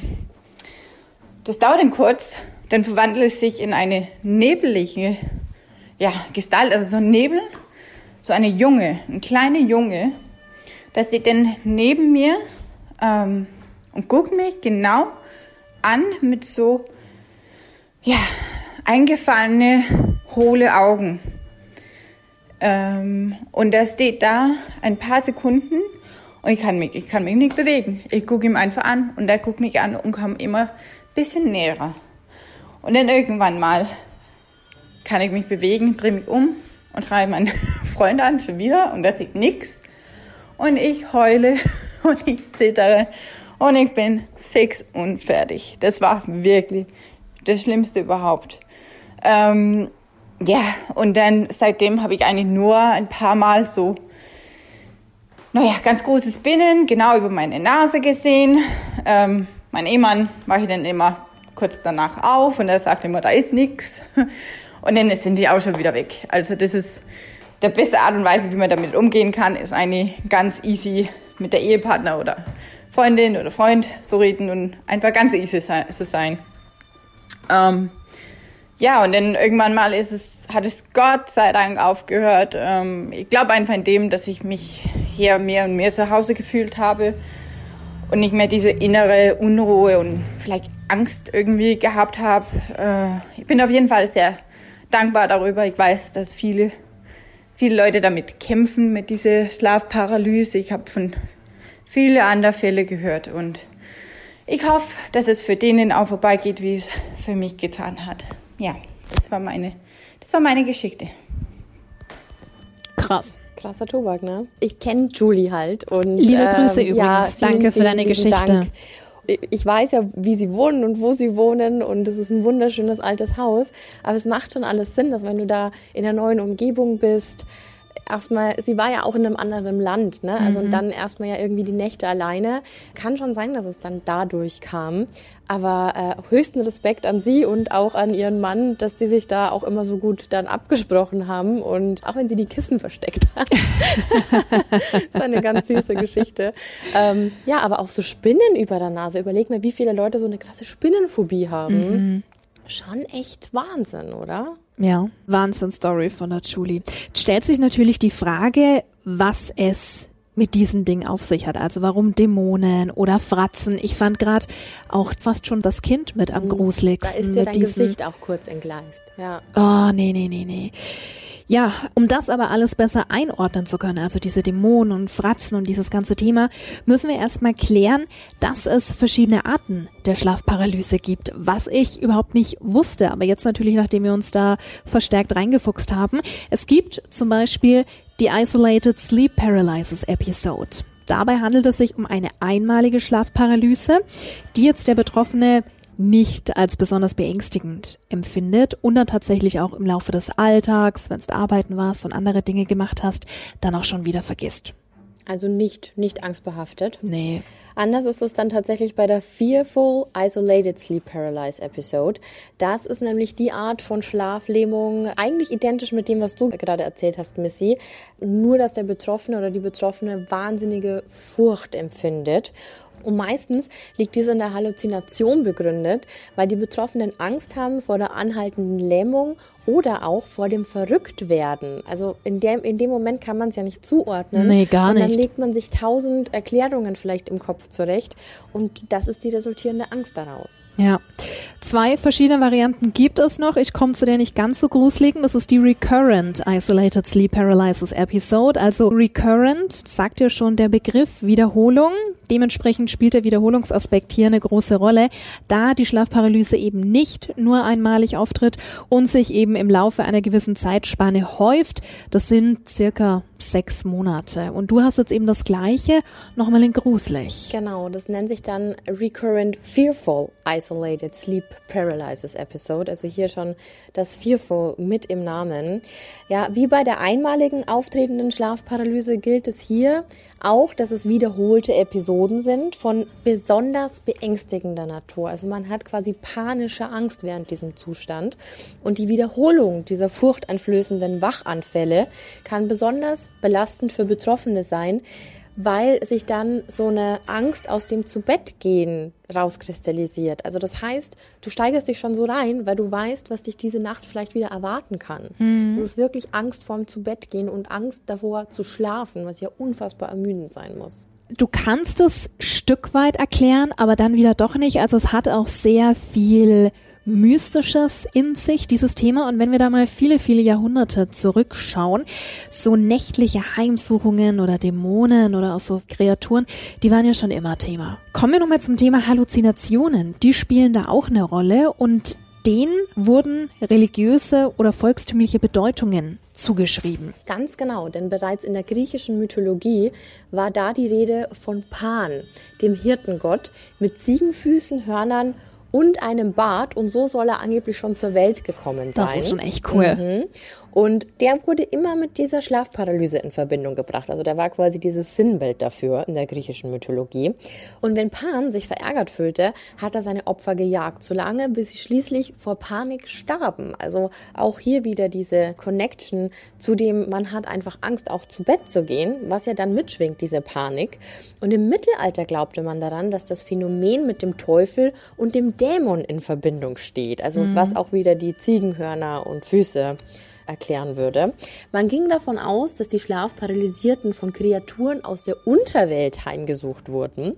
das dauert dann kurz, dann verwandelt es sich in eine nebelige ja, Gestalt, also so ein Nebel, so eine Junge, ein kleiner Junge, der steht dann neben mir ähm, und guckt mich genau an mit so ja, eingefallene, hohle Augen. Ähm, und er steht da ein paar Sekunden und ich kann mich, ich kann mich nicht bewegen. Ich gucke ihm einfach an und er guckt mich an und kommt immer ein bisschen näher. Und dann irgendwann mal kann ich mich bewegen, drehe mich um und schreibe meinen *laughs* Freund an schon wieder und er sieht nichts. Und ich heule *laughs* und ich zittere und ich bin fix und fertig. Das war wirklich das Schlimmste überhaupt. Ähm, ja, und dann seitdem habe ich eigentlich nur ein paar Mal so naja, ganz großes Binnen, genau über meine Nase gesehen. Ähm, mein Ehemann war ich dann immer kurz danach auf und er sagt immer, da ist nichts. *laughs* Und dann sind die auch schon wieder weg. Also das ist der beste Art und Weise, wie man damit umgehen kann, ist eine ganz easy mit der Ehepartner oder Freundin oder Freund so reden und einfach ganz easy zu sein. Ähm, ja, und dann irgendwann mal ist es, hat es Gott sei Dank aufgehört. Ähm, ich glaube einfach in dem, dass ich mich hier mehr und mehr zu Hause gefühlt habe und nicht mehr diese innere Unruhe und vielleicht Angst irgendwie gehabt habe. Äh, ich bin auf jeden Fall sehr dankbar darüber. Ich weiß, dass viele, viele Leute damit kämpfen, mit dieser Schlafparalyse. Ich habe von vielen anderen Fällen gehört und ich hoffe, dass es für denen auch vorbeigeht, wie es für mich getan hat. Ja, das war meine, das war meine Geschichte. Krass. Krasser Tobak, ne? Ich kenne Julie halt und liebe Grüße ähm, übrigens. Ja, vielen, Danke für deine Geschichte. Dank. Ich weiß ja, wie sie wohnen und wo sie wohnen und es ist ein wunderschönes altes Haus, aber es macht schon alles Sinn, dass wenn du da in der neuen Umgebung bist, erstmal, sie war ja auch in einem anderen Land, ne? Also mhm. und dann erstmal ja irgendwie die Nächte alleine. Kann schon sein, dass es dann dadurch kam. Aber äh, höchsten Respekt an sie und auch an ihren Mann, dass sie sich da auch immer so gut dann abgesprochen haben und auch wenn sie die Kissen versteckt hat. *laughs* das ist eine ganz süße Geschichte. Ähm, ja, aber auch so Spinnen über der Nase. Überleg mal, wie viele Leute so eine krasse Spinnenphobie haben. Mhm. Schon echt Wahnsinn, oder? Ja, Wahnsinn-Story von der Julie. stellt sich natürlich die Frage, was es mit diesen Dingen auf sich hat. Also warum Dämonen oder Fratzen. Ich fand gerade auch fast schon das Kind mit am hm, gruseligsten. Da ist dir dein Gesicht auch kurz entgleist. Ja. Oh, nee, nee, nee, nee. Ja, um das aber alles besser einordnen zu können, also diese Dämonen und Fratzen und dieses ganze Thema, müssen wir erstmal klären, dass es verschiedene Arten der Schlafparalyse gibt, was ich überhaupt nicht wusste, aber jetzt natürlich, nachdem wir uns da verstärkt reingefuchst haben. Es gibt zum Beispiel die Isolated Sleep Paralysis Episode. Dabei handelt es sich um eine einmalige Schlafparalyse, die jetzt der Betroffene nicht als besonders beängstigend empfindet und dann tatsächlich auch im Laufe des Alltags, wenn du arbeiten warst und andere Dinge gemacht hast, dann auch schon wieder vergisst. Also nicht, nicht angstbehaftet. Nee. Anders ist es dann tatsächlich bei der Fearful Isolated Sleep Paralysis Episode. Das ist nämlich die Art von Schlaflähmung, eigentlich identisch mit dem, was du gerade erzählt hast, Missy. Nur, dass der Betroffene oder die Betroffene wahnsinnige Furcht empfindet und meistens liegt dies in der Halluzination begründet, weil die Betroffenen Angst haben vor der anhaltenden Lähmung oder auch vor dem Verrücktwerden. Also in dem, in dem Moment kann man es ja nicht zuordnen. Nee, gar nicht. Und dann legt man sich tausend Erklärungen vielleicht im Kopf zurecht und das ist die resultierende Angst daraus. Ja. Zwei verschiedene Varianten gibt es noch. Ich komme zu der nicht ganz so gruseligen. Das ist die Recurrent Isolated Sleep Paralysis Episode. Also Recurrent sagt ja schon der Begriff Wiederholung. Dementsprechend spielt der Wiederholungsaspekt hier eine große Rolle, da die Schlafparalyse eben nicht nur einmalig auftritt und sich eben im Laufe einer gewissen Zeitspanne häuft. Das sind circa sechs Monate. Und du hast jetzt eben das Gleiche, nochmal in gruselig. Genau, das nennt sich dann Recurrent Fearful Isolated Sleep Paralysis Episode. Also hier schon das Fearful mit im Namen. Ja, wie bei der einmaligen auftretenden Schlafparalyse gilt es hier auch, dass es wiederholte Episoden sind von besonders beängstigender Natur. Also man hat quasi panische Angst während diesem Zustand. Und die Wiederholung dieser furchteinflößenden Wachanfälle kann besonders belastend für Betroffene sein, weil sich dann so eine Angst aus dem Zubettgehen rauskristallisiert. Also das heißt, du steigerst dich schon so rein, weil du weißt, was dich diese Nacht vielleicht wieder erwarten kann. Mhm. Das ist wirklich Angst vorm Zubettgehen und Angst davor zu schlafen, was ja unfassbar ermüdend sein muss. Du kannst es Stück weit erklären, aber dann wieder doch nicht. Also es hat auch sehr viel Mystisches in sich, dieses Thema. Und wenn wir da mal viele, viele Jahrhunderte zurückschauen, so nächtliche Heimsuchungen oder Dämonen oder auch so Kreaturen, die waren ja schon immer Thema. Kommen wir nochmal zum Thema Halluzinationen. Die spielen da auch eine Rolle und denen wurden religiöse oder volkstümliche Bedeutungen zugeschrieben. Ganz genau, denn bereits in der griechischen Mythologie war da die Rede von Pan, dem Hirtengott, mit Ziegenfüßen, Hörnern und einem Bart und so soll er angeblich schon zur Welt gekommen sein. Das ist schon echt cool. Mhm. Und der wurde immer mit dieser Schlafparalyse in Verbindung gebracht. Also der war quasi dieses Sinnbild dafür in der griechischen Mythologie. Und wenn Pan sich verärgert fühlte, hat er seine Opfer gejagt, solange bis sie schließlich vor Panik starben. Also auch hier wieder diese Connection zu dem, man hat einfach Angst, auch zu Bett zu gehen, was ja dann mitschwingt, diese Panik. Und im Mittelalter glaubte man daran, dass das Phänomen mit dem Teufel und dem Dämon in Verbindung steht. Also mhm. was auch wieder die Ziegenhörner und Füße erklären würde. Man ging davon aus, dass die Schlafparalysierten von Kreaturen aus der Unterwelt heimgesucht wurden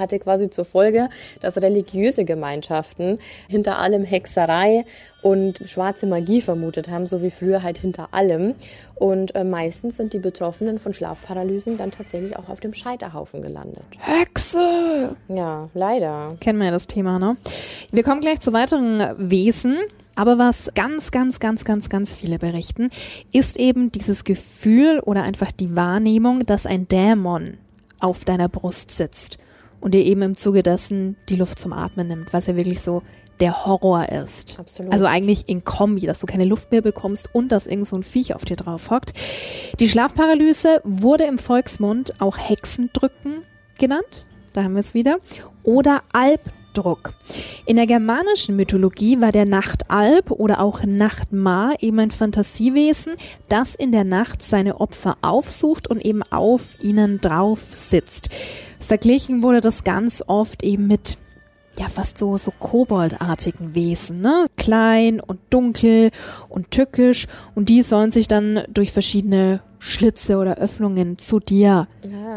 hatte quasi zur Folge, dass religiöse Gemeinschaften hinter allem Hexerei und schwarze Magie vermutet haben, so wie früher halt hinter allem. Und äh, meistens sind die Betroffenen von Schlafparalysen dann tatsächlich auch auf dem Scheiterhaufen gelandet. Hexe! Ja, leider. Kennen wir ja das Thema, ne? Wir kommen gleich zu weiteren Wesen, aber was ganz, ganz, ganz, ganz, ganz viele berichten, ist eben dieses Gefühl oder einfach die Wahrnehmung, dass ein Dämon auf deiner Brust sitzt und dir eben im Zuge dessen die Luft zum Atmen nimmt, was ja wirklich so der Horror ist. Absolut. Also eigentlich in Kombi, dass du keine Luft mehr bekommst und dass irgend so ein Viech auf dir drauf hockt. Die Schlafparalyse wurde im Volksmund auch Hexendrücken genannt. Da haben wir es wieder. Oder Alb Druck. In der germanischen Mythologie war der Nachtalb oder auch Nachtmar eben ein Fantasiewesen, das in der Nacht seine Opfer aufsucht und eben auf ihnen drauf sitzt. Verglichen wurde das ganz oft eben mit ja fast so so koboldartigen Wesen, ne? Klein und dunkel und tückisch und die sollen sich dann durch verschiedene Schlitze oder Öffnungen zu dir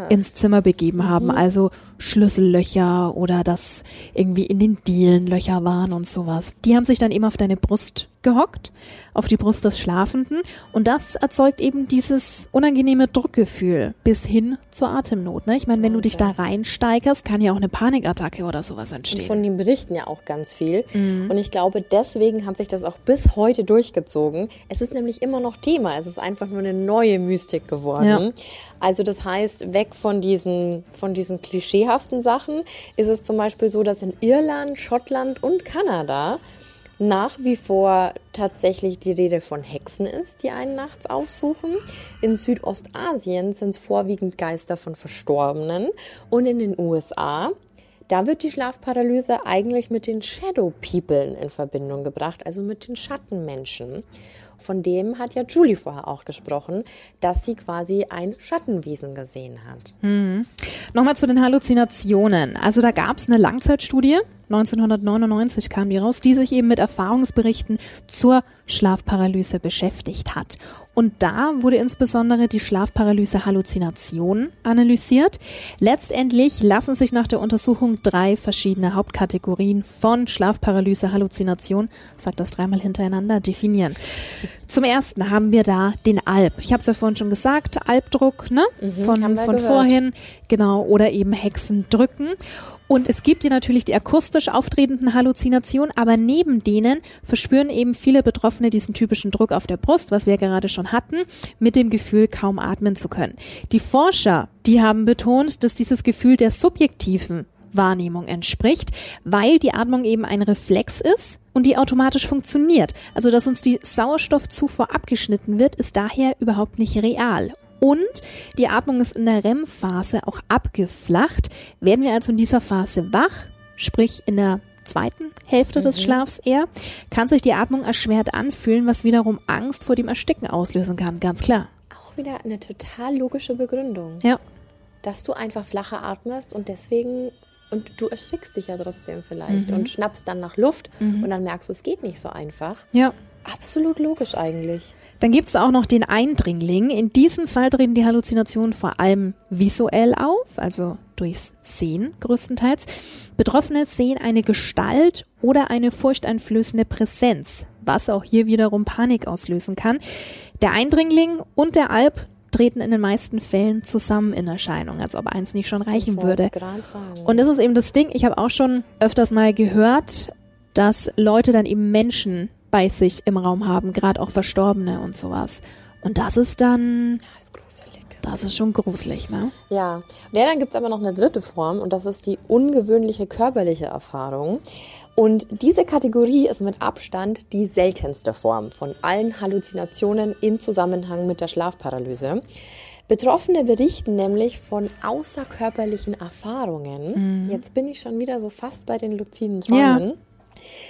ins Zimmer begeben mhm. haben, also Schlüssellöcher oder dass irgendwie in den Dielen Löcher waren und sowas. Die haben sich dann eben auf deine Brust gehockt auf die Brust des Schlafenden und das erzeugt eben dieses unangenehme Druckgefühl bis hin zur Atemnot. Ne? Ich meine, wenn du dich da reinsteigerst, kann ja auch eine Panikattacke oder sowas entstehen. Von ihm berichten ja auch ganz viel. Mhm. Und ich glaube, deswegen hat sich das auch bis heute durchgezogen. Es ist nämlich immer noch Thema. Es ist einfach nur eine neue Mystik geworden. Ja. Also das heißt, weg von diesen, von diesen klischeehaften Sachen ist es zum Beispiel so, dass in Irland, Schottland und Kanada nach wie vor tatsächlich die Rede von Hexen ist, die einen nachts aufsuchen. In Südostasien sind es vorwiegend Geister von Verstorbenen. Und in den USA, da wird die Schlafparalyse eigentlich mit den Shadow People in Verbindung gebracht, also mit den Schattenmenschen. Von dem hat ja Julie vorher auch gesprochen, dass sie quasi ein Schattenwesen gesehen hat. Mhm. Nochmal zu den Halluzinationen. Also da gab es eine Langzeitstudie, 1999 kam die raus, die sich eben mit Erfahrungsberichten zur Schlafparalyse beschäftigt hat. Und da wurde insbesondere die Schlafparalyse-Halluzination analysiert. Letztendlich lassen sich nach der Untersuchung drei verschiedene Hauptkategorien von Schlafparalyse-Halluzination, sagt das dreimal hintereinander, definieren. Zum ersten haben wir da den Alp. Ich habe es ja vorhin schon gesagt, Albdruck, ne? Mhm, von von vorhin, genau, oder eben Hexendrücken. Und es gibt hier natürlich die akustisch auftretenden Halluzinationen, aber neben denen verspüren eben viele Betroffene diesen typischen Druck auf der Brust, was wir gerade schon hatten, mit dem Gefühl, kaum atmen zu können. Die Forscher, die haben betont, dass dieses Gefühl der subjektiven Wahrnehmung entspricht, weil die Atmung eben ein Reflex ist und die automatisch funktioniert. Also dass uns die Sauerstoffzufuhr abgeschnitten wird, ist daher überhaupt nicht real. Und die Atmung ist in der REM-Phase auch abgeflacht. Werden wir also in dieser Phase wach, sprich in der zweiten Hälfte mhm. des Schlafs eher, kann sich die Atmung erschwert anfühlen, was wiederum Angst vor dem Ersticken auslösen kann, ganz klar. Auch wieder eine total logische Begründung. Ja. Dass du einfach flacher atmest und deswegen und du erschrickst dich ja trotzdem vielleicht mhm. und schnappst dann nach Luft mhm. und dann merkst du, es geht nicht so einfach. Ja. Absolut logisch eigentlich. Dann gibt es auch noch den Eindringling. In diesem Fall treten die Halluzinationen vor allem visuell auf, also durchs Sehen größtenteils. Betroffene sehen eine Gestalt oder eine furchteinflößende Präsenz, was auch hier wiederum Panik auslösen kann. Der Eindringling und der Alp treten in den meisten Fällen zusammen in Erscheinung, als ob eins nicht schon reichen würde. Und das ist eben das Ding, ich habe auch schon öfters mal gehört, dass Leute dann eben Menschen bei sich im Raum haben, gerade auch Verstorbene und sowas. Und das ist dann. Das ist gruselig. Das ist schon gruselig, ne? Ja. Ja, dann gibt es aber noch eine dritte Form und das ist die ungewöhnliche körperliche Erfahrung. Und diese Kategorie ist mit Abstand die seltenste Form von allen Halluzinationen im Zusammenhang mit der Schlafparalyse. Betroffene berichten nämlich von außerkörperlichen Erfahrungen. Mhm. Jetzt bin ich schon wieder so fast bei den luziden Träumen. Ja.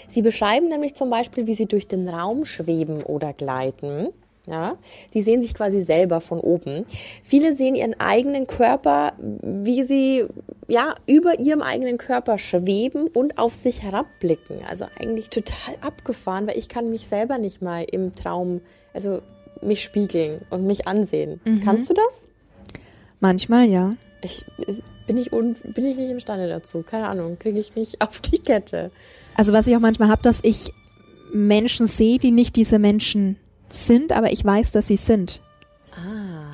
Sie beschreiben nämlich zum Beispiel, wie sie durch den Raum schweben oder gleiten. Ja, die sehen sich quasi selber von oben. Viele sehen ihren eigenen Körper, wie sie ja über ihrem eigenen Körper schweben und auf sich herabblicken. Also eigentlich total abgefahren, weil ich kann mich selber nicht mal im Traum, also mich spiegeln und mich ansehen. Mhm. Kannst du das? Manchmal ja. Ich bin ich un, bin ich nicht imstande dazu. Keine Ahnung, kriege ich nicht *laughs* auf die Kette. Also was ich auch manchmal habe, dass ich Menschen sehe, die nicht diese Menschen sind, aber ich weiß, dass sie sind.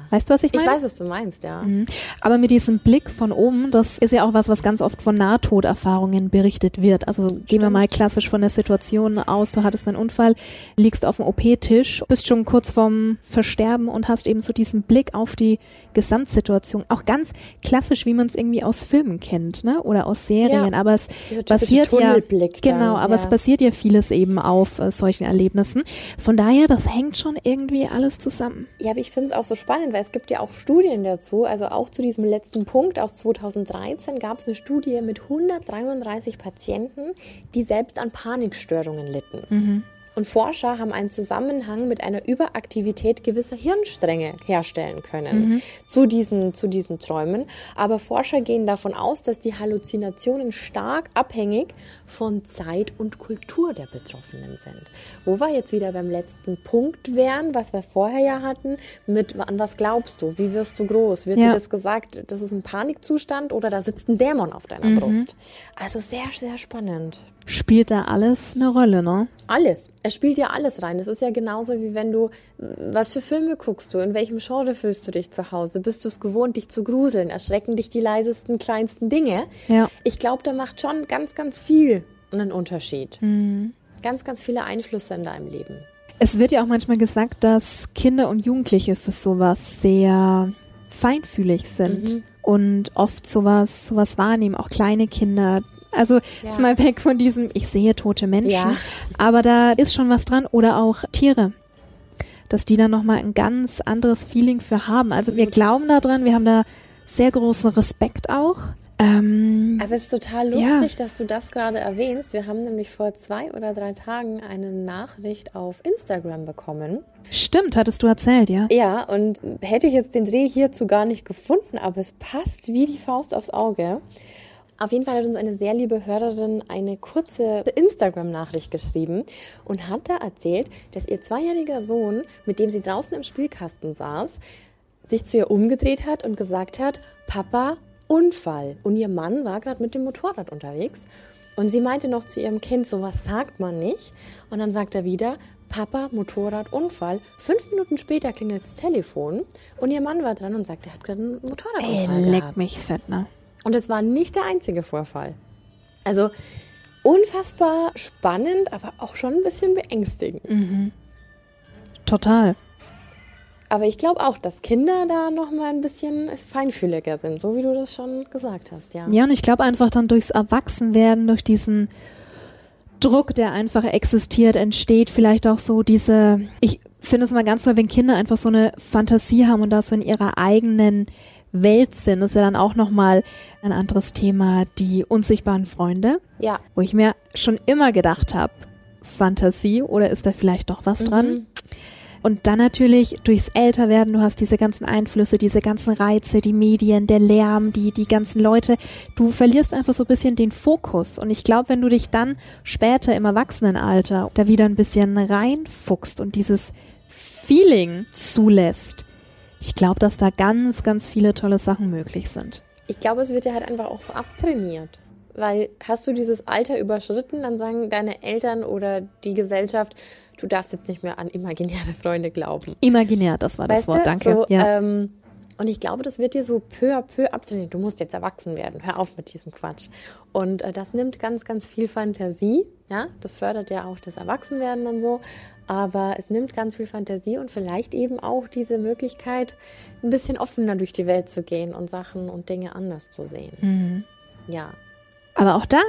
Weißt du, was ich meine? Ich weiß, was du meinst, ja. Mhm. Aber mit diesem Blick von oben, das ist ja auch was, was ganz oft von Nahtoderfahrungen berichtet wird. Also Stimmt. gehen wir mal klassisch von der Situation aus, du hattest einen Unfall, liegst auf dem OP-Tisch, bist schon kurz vorm Versterben und hast eben so diesen Blick auf die Gesamtsituation. Auch ganz klassisch, wie man es irgendwie aus Filmen kennt, ne? Oder aus Serien. Ja, aber es basiert ja, genau, aber ja. es basiert ja vieles eben auf äh, solchen Erlebnissen. Von daher, das hängt schon irgendwie alles zusammen. Ja, aber ich finde es auch so spannend, weil weil es gibt ja auch Studien dazu, also auch zu diesem letzten Punkt aus 2013 gab es eine Studie mit 133 Patienten, die selbst an Panikstörungen litten. Mhm. Und Forscher haben einen Zusammenhang mit einer Überaktivität gewisser Hirnstränge herstellen können mhm. zu, diesen, zu diesen Träumen. Aber Forscher gehen davon aus, dass die Halluzinationen stark abhängig von Zeit und Kultur der Betroffenen sind. Wo wir jetzt wieder beim letzten Punkt wären, was wir vorher ja hatten, mit an was glaubst du? Wie wirst du groß? Wird ja. dir das gesagt, das ist ein Panikzustand oder da sitzt ein Dämon auf deiner mhm. Brust? Also sehr, sehr spannend. Spielt da alles eine Rolle, ne? Alles. Es spielt ja alles rein. Es ist ja genauso wie wenn du, was für Filme guckst du, in welchem Genre fühlst du dich zu Hause? Bist du es gewohnt, dich zu gruseln? Erschrecken dich die leisesten, kleinsten Dinge? Ja. Ich glaube, da macht schon ganz, ganz viel einen Unterschied. Mhm. Ganz, ganz viele Einflüsse in deinem Leben. Es wird ja auch manchmal gesagt, dass Kinder und Jugendliche für sowas sehr feinfühlig sind mhm. und oft sowas, sowas wahrnehmen, auch kleine Kinder. Also ja. jetzt mal weg von diesem, ich sehe tote Menschen, ja. aber da ist schon was dran oder auch Tiere, dass die dann nochmal ein ganz anderes Feeling für haben. Also wir glauben da dran, wir haben da sehr großen Respekt auch. Ähm, Aber es ist total lustig, ja. dass du das gerade erwähnst. Wir haben nämlich vor zwei oder drei Tagen eine Nachricht auf Instagram bekommen. Stimmt, hattest du erzählt, ja? Ja, und hätte ich jetzt den Dreh hierzu gar nicht gefunden, aber es passt wie die Faust aufs Auge. Auf jeden Fall hat uns eine sehr liebe Hörerin eine kurze Instagram-Nachricht geschrieben und hat da erzählt, dass ihr zweijähriger Sohn, mit dem sie draußen im Spielkasten saß, sich zu ihr umgedreht hat und gesagt hat, Papa, Unfall. Und ihr Mann war gerade mit dem Motorrad unterwegs. Und sie meinte noch zu ihrem Kind, sowas sagt man nicht. Und dann sagt er wieder, Papa, Motorrad, Unfall. Fünf Minuten später klingelt das Telefon und ihr Mann war dran und sagt, er hat gerade einen Motorradunfall Ey, leck mich fett, ne? Und es war nicht der einzige Vorfall. Also unfassbar spannend, aber auch schon ein bisschen beängstigend. Mhm. Total. Aber ich glaube auch, dass Kinder da noch mal ein bisschen feinfühliger sind, so wie du das schon gesagt hast, ja. Ja, und ich glaube einfach dann durchs Erwachsenwerden, durch diesen Druck, der einfach existiert, entsteht vielleicht auch so diese, ich finde es mal ganz toll, wenn Kinder einfach so eine Fantasie haben und da so in ihrer eigenen Welt sind, ist ja dann auch nochmal ein anderes Thema, die unsichtbaren Freunde. Ja. Wo ich mir schon immer gedacht habe, Fantasie oder ist da vielleicht doch was dran? Mhm. Und dann natürlich durchs Älterwerden, du hast diese ganzen Einflüsse, diese ganzen Reize, die Medien, der Lärm, die, die ganzen Leute. Du verlierst einfach so ein bisschen den Fokus. Und ich glaube, wenn du dich dann später im Erwachsenenalter da wieder ein bisschen reinfuchst und dieses Feeling zulässt, ich glaube, dass da ganz, ganz viele tolle Sachen möglich sind. Ich glaube, es wird ja halt einfach auch so abtrainiert. Weil hast du dieses Alter überschritten, dann sagen deine Eltern oder die Gesellschaft, du darfst jetzt nicht mehr an imaginäre Freunde glauben. Imaginär, das war das weißt Wort, danke. So, ja. Ähm, und ich glaube, das wird dir so peu à peu abtrainiert. Du musst jetzt erwachsen werden. Hör auf mit diesem Quatsch. Und äh, das nimmt ganz, ganz viel Fantasie. Ja, das fördert ja auch das Erwachsenwerden und so. Aber es nimmt ganz viel Fantasie und vielleicht eben auch diese Möglichkeit, ein bisschen offener durch die Welt zu gehen und Sachen und Dinge anders zu sehen. Mhm. Ja. Aber auch da,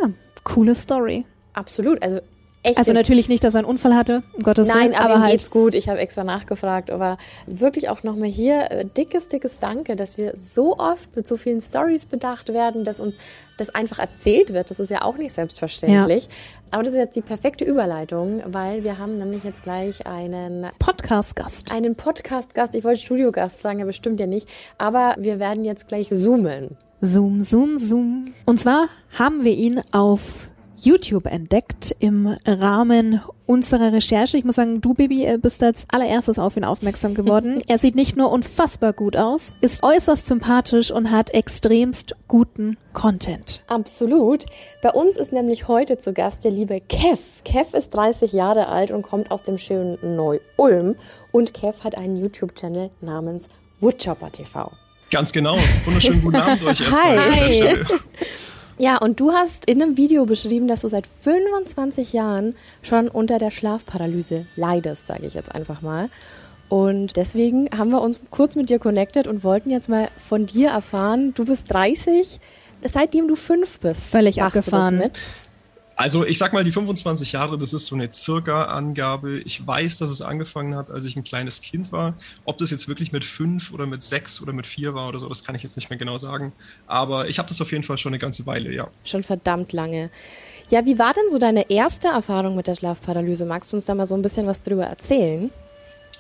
coole Story. Absolut. Also Echt also natürlich nicht, dass er einen Unfall hatte, um Gottes Nein, Willen. aber, aber halt geht's gut. Ich habe extra nachgefragt, aber wirklich auch nochmal hier äh, dickes, dickes Danke, dass wir so oft mit so vielen Stories bedacht werden, dass uns das einfach erzählt wird. Das ist ja auch nicht selbstverständlich. Ja. Aber das ist jetzt die perfekte Überleitung, weil wir haben nämlich jetzt gleich einen Podcast-Gast. Einen Podcast-Gast. Ich wollte Studiogast sagen, aber bestimmt ja nicht. Aber wir werden jetzt gleich zoomen. Zoom, zoom, zoom. Und zwar haben wir ihn auf YouTube entdeckt im Rahmen unserer Recherche. Ich muss sagen, du, Baby, äh, bist als allererstes auf ihn aufmerksam geworden. *laughs* er sieht nicht nur unfassbar gut aus, ist äußerst sympathisch und hat extremst guten Content. Absolut. Bei uns ist nämlich heute zu Gast der liebe Kev. Kev ist 30 Jahre alt und kommt aus dem schönen Neu-Ulm. Und Kev hat einen YouTube-Channel namens Woodchopper TV. Ganz genau. Wunderschönen guten Abend euch erstmal. Hi. *laughs* Ja, und du hast in einem Video beschrieben, dass du seit 25 Jahren schon unter der Schlafparalyse leidest, sage ich jetzt einfach mal. Und deswegen haben wir uns kurz mit dir connected und wollten jetzt mal von dir erfahren, du bist 30, seitdem du fünf bist. Völlig abgefahren. mit? Also ich sag mal, die 25 Jahre, das ist so eine circa Angabe. Ich weiß, dass es angefangen hat, als ich ein kleines Kind war. Ob das jetzt wirklich mit fünf oder mit sechs oder mit vier war oder so, das kann ich jetzt nicht mehr genau sagen. Aber ich habe das auf jeden Fall schon eine ganze Weile, ja. Schon verdammt lange. Ja, wie war denn so deine erste Erfahrung mit der Schlafparalyse? Magst du uns da mal so ein bisschen was drüber erzählen?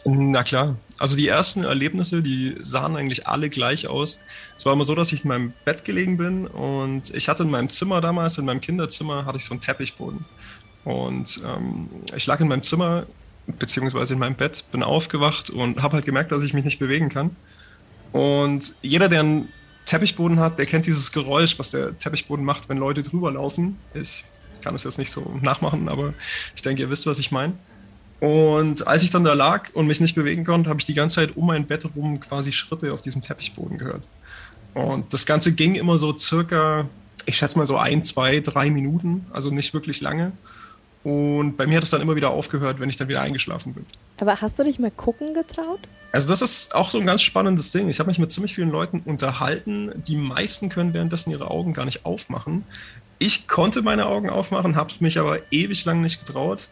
Na klar. Also die ersten Erlebnisse, die sahen eigentlich alle gleich aus. Es war immer so, dass ich in meinem Bett gelegen bin und ich hatte in meinem Zimmer damals, in meinem Kinderzimmer, hatte ich so einen Teppichboden. Und ähm, ich lag in meinem Zimmer, beziehungsweise in meinem Bett, bin aufgewacht und habe halt gemerkt, dass ich mich nicht bewegen kann. Und jeder, der einen Teppichboden hat, der kennt dieses Geräusch, was der Teppichboden macht, wenn Leute drüber laufen. Ich kann es jetzt nicht so nachmachen, aber ich denke, ihr wisst, was ich meine. Und als ich dann da lag und mich nicht bewegen konnte, habe ich die ganze Zeit um mein Bett rum quasi Schritte auf diesem Teppichboden gehört. Und das Ganze ging immer so circa, ich schätze mal so ein, zwei, drei Minuten, also nicht wirklich lange. Und bei mir hat es dann immer wieder aufgehört, wenn ich dann wieder eingeschlafen bin. Aber hast du dich mal gucken getraut? Also das ist auch so ein ganz spannendes Ding. Ich habe mich mit ziemlich vielen Leuten unterhalten. Die meisten können währenddessen ihre Augen gar nicht aufmachen. Ich konnte meine Augen aufmachen, habe es mich aber ewig lang nicht getraut.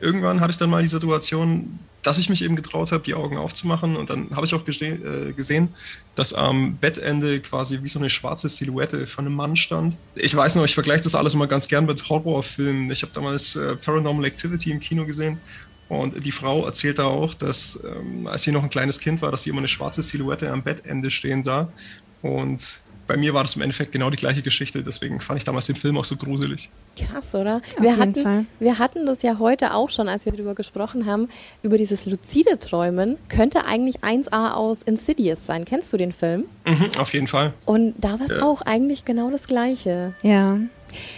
Irgendwann hatte ich dann mal die Situation, dass ich mich eben getraut habe, die Augen aufzumachen. Und dann habe ich auch äh, gesehen, dass am Bettende quasi wie so eine schwarze Silhouette von einem Mann stand. Ich weiß noch, ich vergleiche das alles immer ganz gern mit Horrorfilmen. Ich habe damals äh, Paranormal Activity im Kino gesehen. Und die Frau erzählt da auch, dass ähm, als sie noch ein kleines Kind war, dass sie immer eine schwarze Silhouette am Bettende stehen sah. Und bei mir war das im Endeffekt genau die gleiche Geschichte. Deswegen fand ich damals den Film auch so gruselig. Krass, oder? Auf wir, hatten, Fall. wir hatten das ja heute auch schon, als wir darüber gesprochen haben, über dieses lucide Träumen. Könnte eigentlich 1A aus Insidious sein. Kennst du den Film? Mhm, auf jeden Fall. Und da war es ja. auch eigentlich genau das Gleiche. Ja.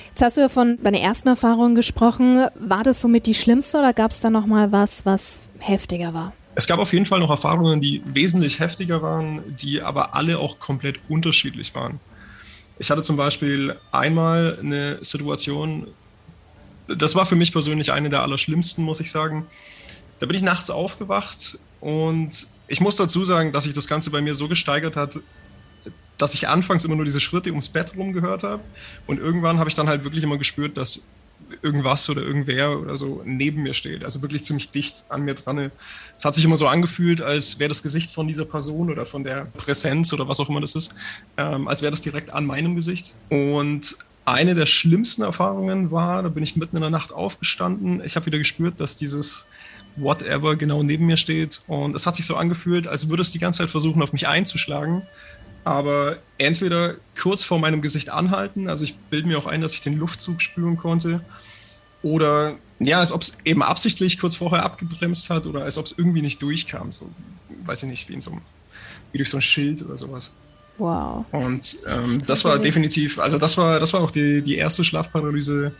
Jetzt hast du ja von deiner ersten Erfahrung gesprochen. War das somit die schlimmste oder gab es da noch mal was, was heftiger war? Es gab auf jeden Fall noch Erfahrungen, die wesentlich heftiger waren, die aber alle auch komplett unterschiedlich waren. Ich hatte zum Beispiel einmal eine Situation, das war für mich persönlich eine der allerschlimmsten, muss ich sagen. Da bin ich nachts aufgewacht und ich muss dazu sagen, dass sich das Ganze bei mir so gesteigert hat, dass ich anfangs immer nur diese Schritte ums Bett rum gehört habe und irgendwann habe ich dann halt wirklich immer gespürt, dass irgendwas oder irgendwer oder so neben mir steht. Also wirklich ziemlich dicht an mir dran. Es hat sich immer so angefühlt, als wäre das Gesicht von dieser Person oder von der Präsenz oder was auch immer das ist, ähm, als wäre das direkt an meinem Gesicht. Und eine der schlimmsten Erfahrungen war, da bin ich mitten in der Nacht aufgestanden. Ich habe wieder gespürt, dass dieses Whatever genau neben mir steht. Und es hat sich so angefühlt, als würde es die ganze Zeit versuchen, auf mich einzuschlagen aber entweder kurz vor meinem Gesicht anhalten, also ich bilde mir auch ein, dass ich den Luftzug spüren konnte, oder ja, als ob es eben absichtlich kurz vorher abgebremst hat oder als ob es irgendwie nicht durchkam, so, weiß ich nicht, wie in so einem, wie durch so ein Schild oder sowas. Wow. Und ähm, das war definitiv, also das war, das war auch die, die erste Schlafparalyse,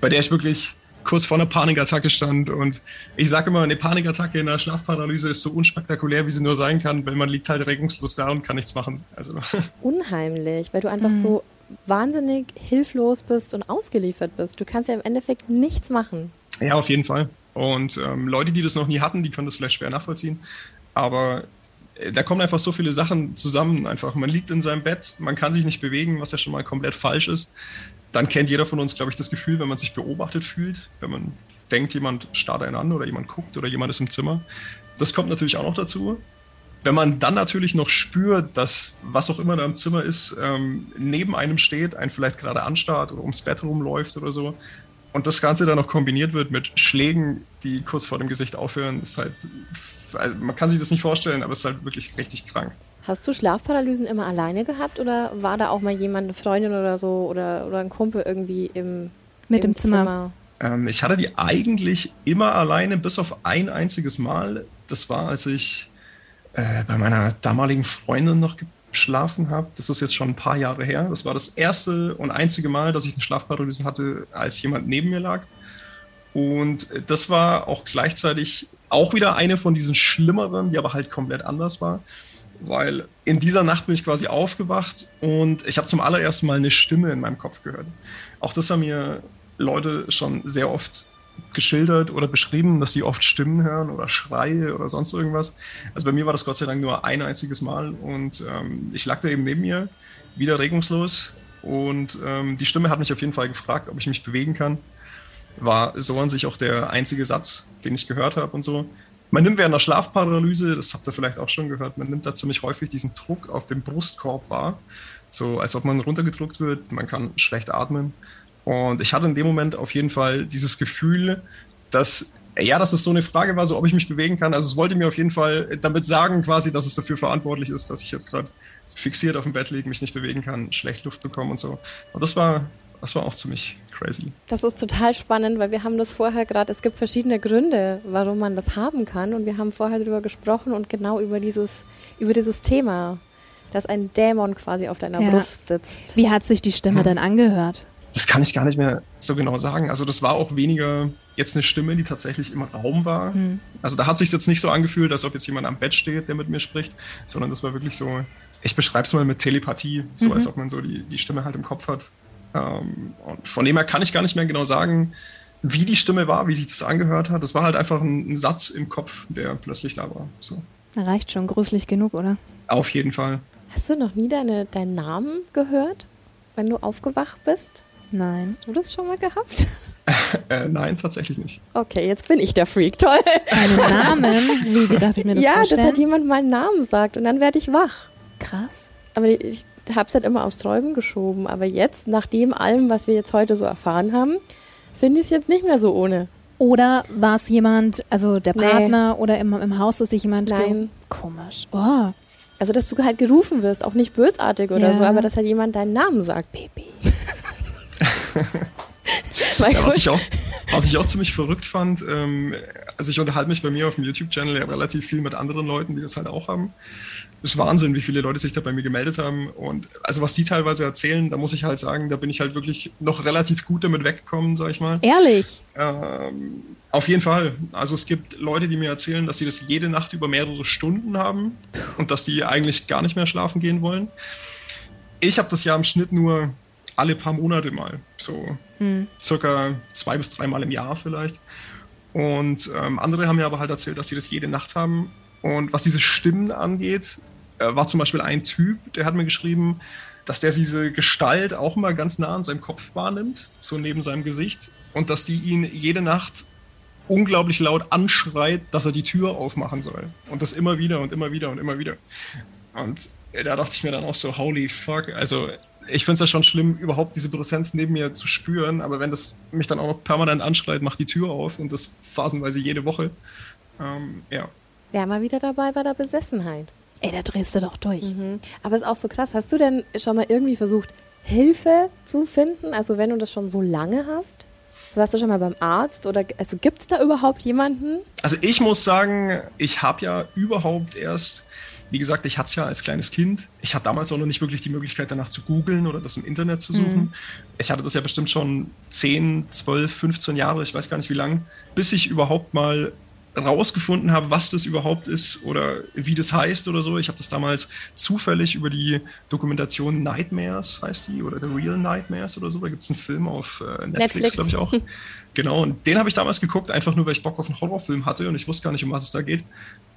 bei der ich wirklich kurz vor einer Panikattacke stand. Und ich sage immer, eine Panikattacke in einer Schlafparalyse ist so unspektakulär, wie sie nur sein kann, weil man liegt halt regungslos da und kann nichts machen. Also. *laughs* Unheimlich, weil du einfach mhm. so wahnsinnig hilflos bist und ausgeliefert bist. Du kannst ja im Endeffekt nichts machen. Ja, auf jeden Fall. Und ähm, Leute, die das noch nie hatten, die können das vielleicht schwer nachvollziehen. Aber äh, da kommen einfach so viele Sachen zusammen. Einfach, man liegt in seinem Bett, man kann sich nicht bewegen, was ja schon mal komplett falsch ist dann kennt jeder von uns, glaube ich, das Gefühl, wenn man sich beobachtet fühlt, wenn man denkt, jemand starrt einen an oder jemand guckt oder jemand ist im Zimmer. Das kommt natürlich auch noch dazu. Wenn man dann natürlich noch spürt, dass was auch immer da im Zimmer ist, ähm, neben einem steht, einen vielleicht gerade anstarrt oder ums Bett rumläuft oder so, und das Ganze dann noch kombiniert wird mit Schlägen, die kurz vor dem Gesicht aufhören, ist halt, also man kann sich das nicht vorstellen, aber es ist halt wirklich richtig krank. Hast du Schlafparalysen immer alleine gehabt oder war da auch mal jemand, eine Freundin oder so oder, oder ein Kumpel irgendwie im, Mit im, im Zimmer? Zimmer? Ähm, ich hatte die eigentlich immer alleine, bis auf ein einziges Mal. Das war, als ich äh, bei meiner damaligen Freundin noch geschlafen habe. Das ist jetzt schon ein paar Jahre her. Das war das erste und einzige Mal, dass ich eine Schlafparalyse hatte, als jemand neben mir lag. Und das war auch gleichzeitig auch wieder eine von diesen schlimmeren, die aber halt komplett anders war weil in dieser Nacht bin ich quasi aufgewacht und ich habe zum allerersten Mal eine Stimme in meinem Kopf gehört. Auch das haben mir Leute schon sehr oft geschildert oder beschrieben, dass sie oft Stimmen hören oder Schreie oder sonst irgendwas. Also bei mir war das Gott sei Dank nur ein einziges Mal und ähm, ich lag da eben neben mir, wieder regungslos und ähm, die Stimme hat mich auf jeden Fall gefragt, ob ich mich bewegen kann. War so an sich auch der einzige Satz, den ich gehört habe und so. Man nimmt während der Schlafparalyse, das habt ihr vielleicht auch schon gehört, man nimmt da ziemlich häufig diesen Druck auf dem Brustkorb wahr. So als ob man runtergedrückt wird, man kann schlecht atmen. Und ich hatte in dem Moment auf jeden Fall dieses Gefühl, dass, ja, dass es so eine Frage war, so ob ich mich bewegen kann. Also es wollte mir auf jeden Fall damit sagen, quasi, dass es dafür verantwortlich ist, dass ich jetzt gerade fixiert auf dem Bett liege, mich nicht bewegen kann, schlecht Luft bekomme und so. Und das war, das war auch ziemlich crazy. Das ist total spannend, weil wir haben das vorher gerade, es gibt verschiedene Gründe, warum man das haben kann und wir haben vorher darüber gesprochen und genau über dieses, über dieses Thema, dass ein Dämon quasi auf deiner ja. Brust sitzt. Wie hat sich die Stimme hm. denn angehört? Das kann ich gar nicht mehr so genau sagen. Also das war auch weniger jetzt eine Stimme, die tatsächlich im Raum war. Mhm. Also da hat sich jetzt nicht so angefühlt, als ob jetzt jemand am Bett steht, der mit mir spricht, sondern das war wirklich so, ich beschreibe es mal mit Telepathie, so mhm. als ob man so die, die Stimme halt im Kopf hat. Ähm, und von dem her kann ich gar nicht mehr genau sagen, wie die Stimme war, wie sich das angehört hat. Das war halt einfach ein, ein Satz im Kopf, der plötzlich da war. So. Reicht schon gruselig genug, oder? Auf jeden Fall. Hast du noch nie deine, deinen Namen gehört, wenn du aufgewacht bist? Nein. Hast du das schon mal gehabt? *laughs* äh, nein, tatsächlich nicht. Okay, jetzt bin ich der Freak. Toll. Einen Namen? Wie, wie darf ich mir das ja, vorstellen? Ja, dass halt jemand meinen Namen sagt und dann werde ich wach. Krass. Aber ich habe es halt immer aufs Träumen geschoben. Aber jetzt, nach dem allem, was wir jetzt heute so erfahren haben, finde ich es jetzt nicht mehr so ohne. Oder war es jemand, also der Partner nee. oder im, im Haus ist sich jemand Nein. Komisch. Oh. Also, dass du halt gerufen wirst, auch nicht bösartig oder ja. so, aber dass halt jemand deinen Namen sagt, Baby. *laughs* ja, was, ich auch, was ich auch ziemlich verrückt fand, ähm, also ich unterhalte mich bei mir auf dem YouTube-Channel ja relativ viel mit anderen Leuten, die das halt auch haben. Das ist Wahnsinn, wie viele Leute sich da bei mir gemeldet haben. Und also was die teilweise erzählen, da muss ich halt sagen, da bin ich halt wirklich noch relativ gut damit weggekommen, sag ich mal. Ehrlich? Ähm, auf jeden Fall. Also es gibt Leute, die mir erzählen, dass sie das jede Nacht über mehrere Stunden haben und dass die eigentlich gar nicht mehr schlafen gehen wollen. Ich habe das ja im Schnitt nur alle paar Monate mal. So hm. circa zwei bis dreimal im Jahr vielleicht. Und ähm, andere haben mir aber halt erzählt, dass sie das jede Nacht haben. Und was diese Stimmen angeht, war zum Beispiel ein Typ, der hat mir geschrieben, dass der diese Gestalt auch immer ganz nah an seinem Kopf wahrnimmt, so neben seinem Gesicht, und dass sie ihn jede Nacht unglaublich laut anschreit, dass er die Tür aufmachen soll. Und das immer wieder und immer wieder und immer wieder. Und da dachte ich mir dann auch so, holy fuck, also ich finde es ja schon schlimm, überhaupt diese Präsenz neben mir zu spüren, aber wenn das mich dann auch noch permanent anschreit, macht die Tür auf und das phasenweise jede Woche, ähm, ja. Wäre mal wieder dabei bei der Besessenheit. Ey, da drehst du doch durch. Mhm. Aber ist auch so krass. Hast du denn schon mal irgendwie versucht, Hilfe zu finden? Also wenn du das schon so lange hast? Warst du schon mal beim Arzt oder also gibt es da überhaupt jemanden? Also ich muss sagen, ich habe ja überhaupt erst wie gesagt, ich hatte es ja als kleines Kind. Ich hatte damals auch noch nicht wirklich die Möglichkeit, danach zu googeln oder das im Internet zu suchen. Mhm. Ich hatte das ja bestimmt schon 10, 12, 15 Jahre, ich weiß gar nicht wie lang, bis ich überhaupt mal rausgefunden habe, was das überhaupt ist oder wie das heißt oder so. Ich habe das damals zufällig über die Dokumentation Nightmares, heißt die, oder The Real Nightmares oder so. Da gibt es einen Film auf äh, Netflix, Netflix. glaube ich auch. *laughs* genau, und den habe ich damals geguckt, einfach nur, weil ich Bock auf einen Horrorfilm hatte und ich wusste gar nicht, um was es da geht.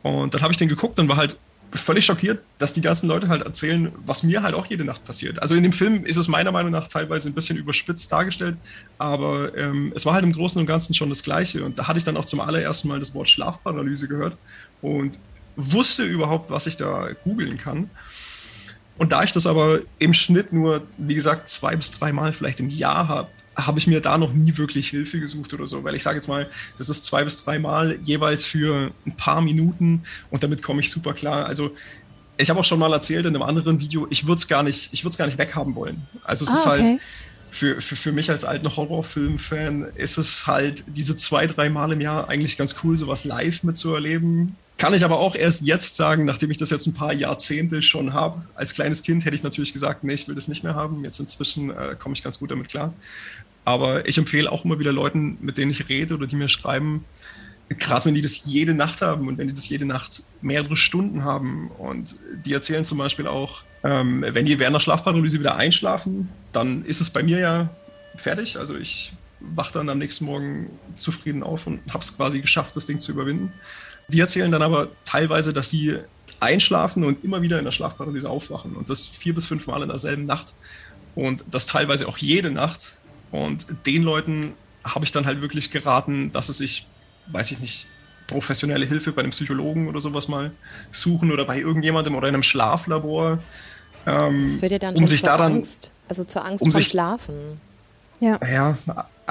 Und dann habe ich den geguckt und war halt völlig schockiert, dass die ganzen Leute halt erzählen, was mir halt auch jede Nacht passiert. Also in dem Film ist es meiner Meinung nach teilweise ein bisschen überspitzt dargestellt, aber ähm, es war halt im Großen und Ganzen schon das Gleiche. Und da hatte ich dann auch zum allerersten Mal das Wort Schlafparalyse gehört und wusste überhaupt, was ich da googeln kann. Und da ich das aber im Schnitt nur, wie gesagt, zwei bis dreimal vielleicht im Jahr habe, habe ich mir da noch nie wirklich Hilfe gesucht oder so, weil ich sage jetzt mal, das ist zwei bis dreimal jeweils für ein paar Minuten und damit komme ich super klar. Also ich habe auch schon mal erzählt in einem anderen Video, ich würde es gar nicht, ich würde es gar nicht weghaben wollen. Also es ah, ist halt okay. für, für, für mich als alten Horrorfilm-Fan ist es halt diese zwei, drei Mal im Jahr eigentlich ganz cool, sowas live mitzuerleben. Kann ich aber auch erst jetzt sagen, nachdem ich das jetzt ein paar Jahrzehnte schon habe. Als kleines Kind hätte ich natürlich gesagt, nee, ich will das nicht mehr haben. Jetzt inzwischen äh, komme ich ganz gut damit klar. Aber ich empfehle auch immer wieder Leuten, mit denen ich rede oder die mir schreiben, gerade wenn die das jede Nacht haben und wenn die das jede Nacht mehrere Stunden haben und die erzählen zum Beispiel auch, ähm, wenn die während der Schlafparalyse wieder einschlafen, dann ist es bei mir ja fertig. Also ich wache dann am nächsten Morgen zufrieden auf und habe es quasi geschafft, das Ding zu überwinden. Die erzählen dann aber teilweise, dass sie einschlafen und immer wieder in der Schlafparalyse aufwachen und das vier bis fünf Mal in derselben Nacht und das teilweise auch jede Nacht. Und den Leuten habe ich dann halt wirklich geraten, dass sie sich, weiß ich nicht, professionelle Hilfe bei einem Psychologen oder sowas mal suchen oder bei irgendjemandem oder in einem Schlaflabor. Ähm, das führt ja dann um schon sich zur daran, Angst, also zur Angst um vom sich, Schlafen. Ja. ja,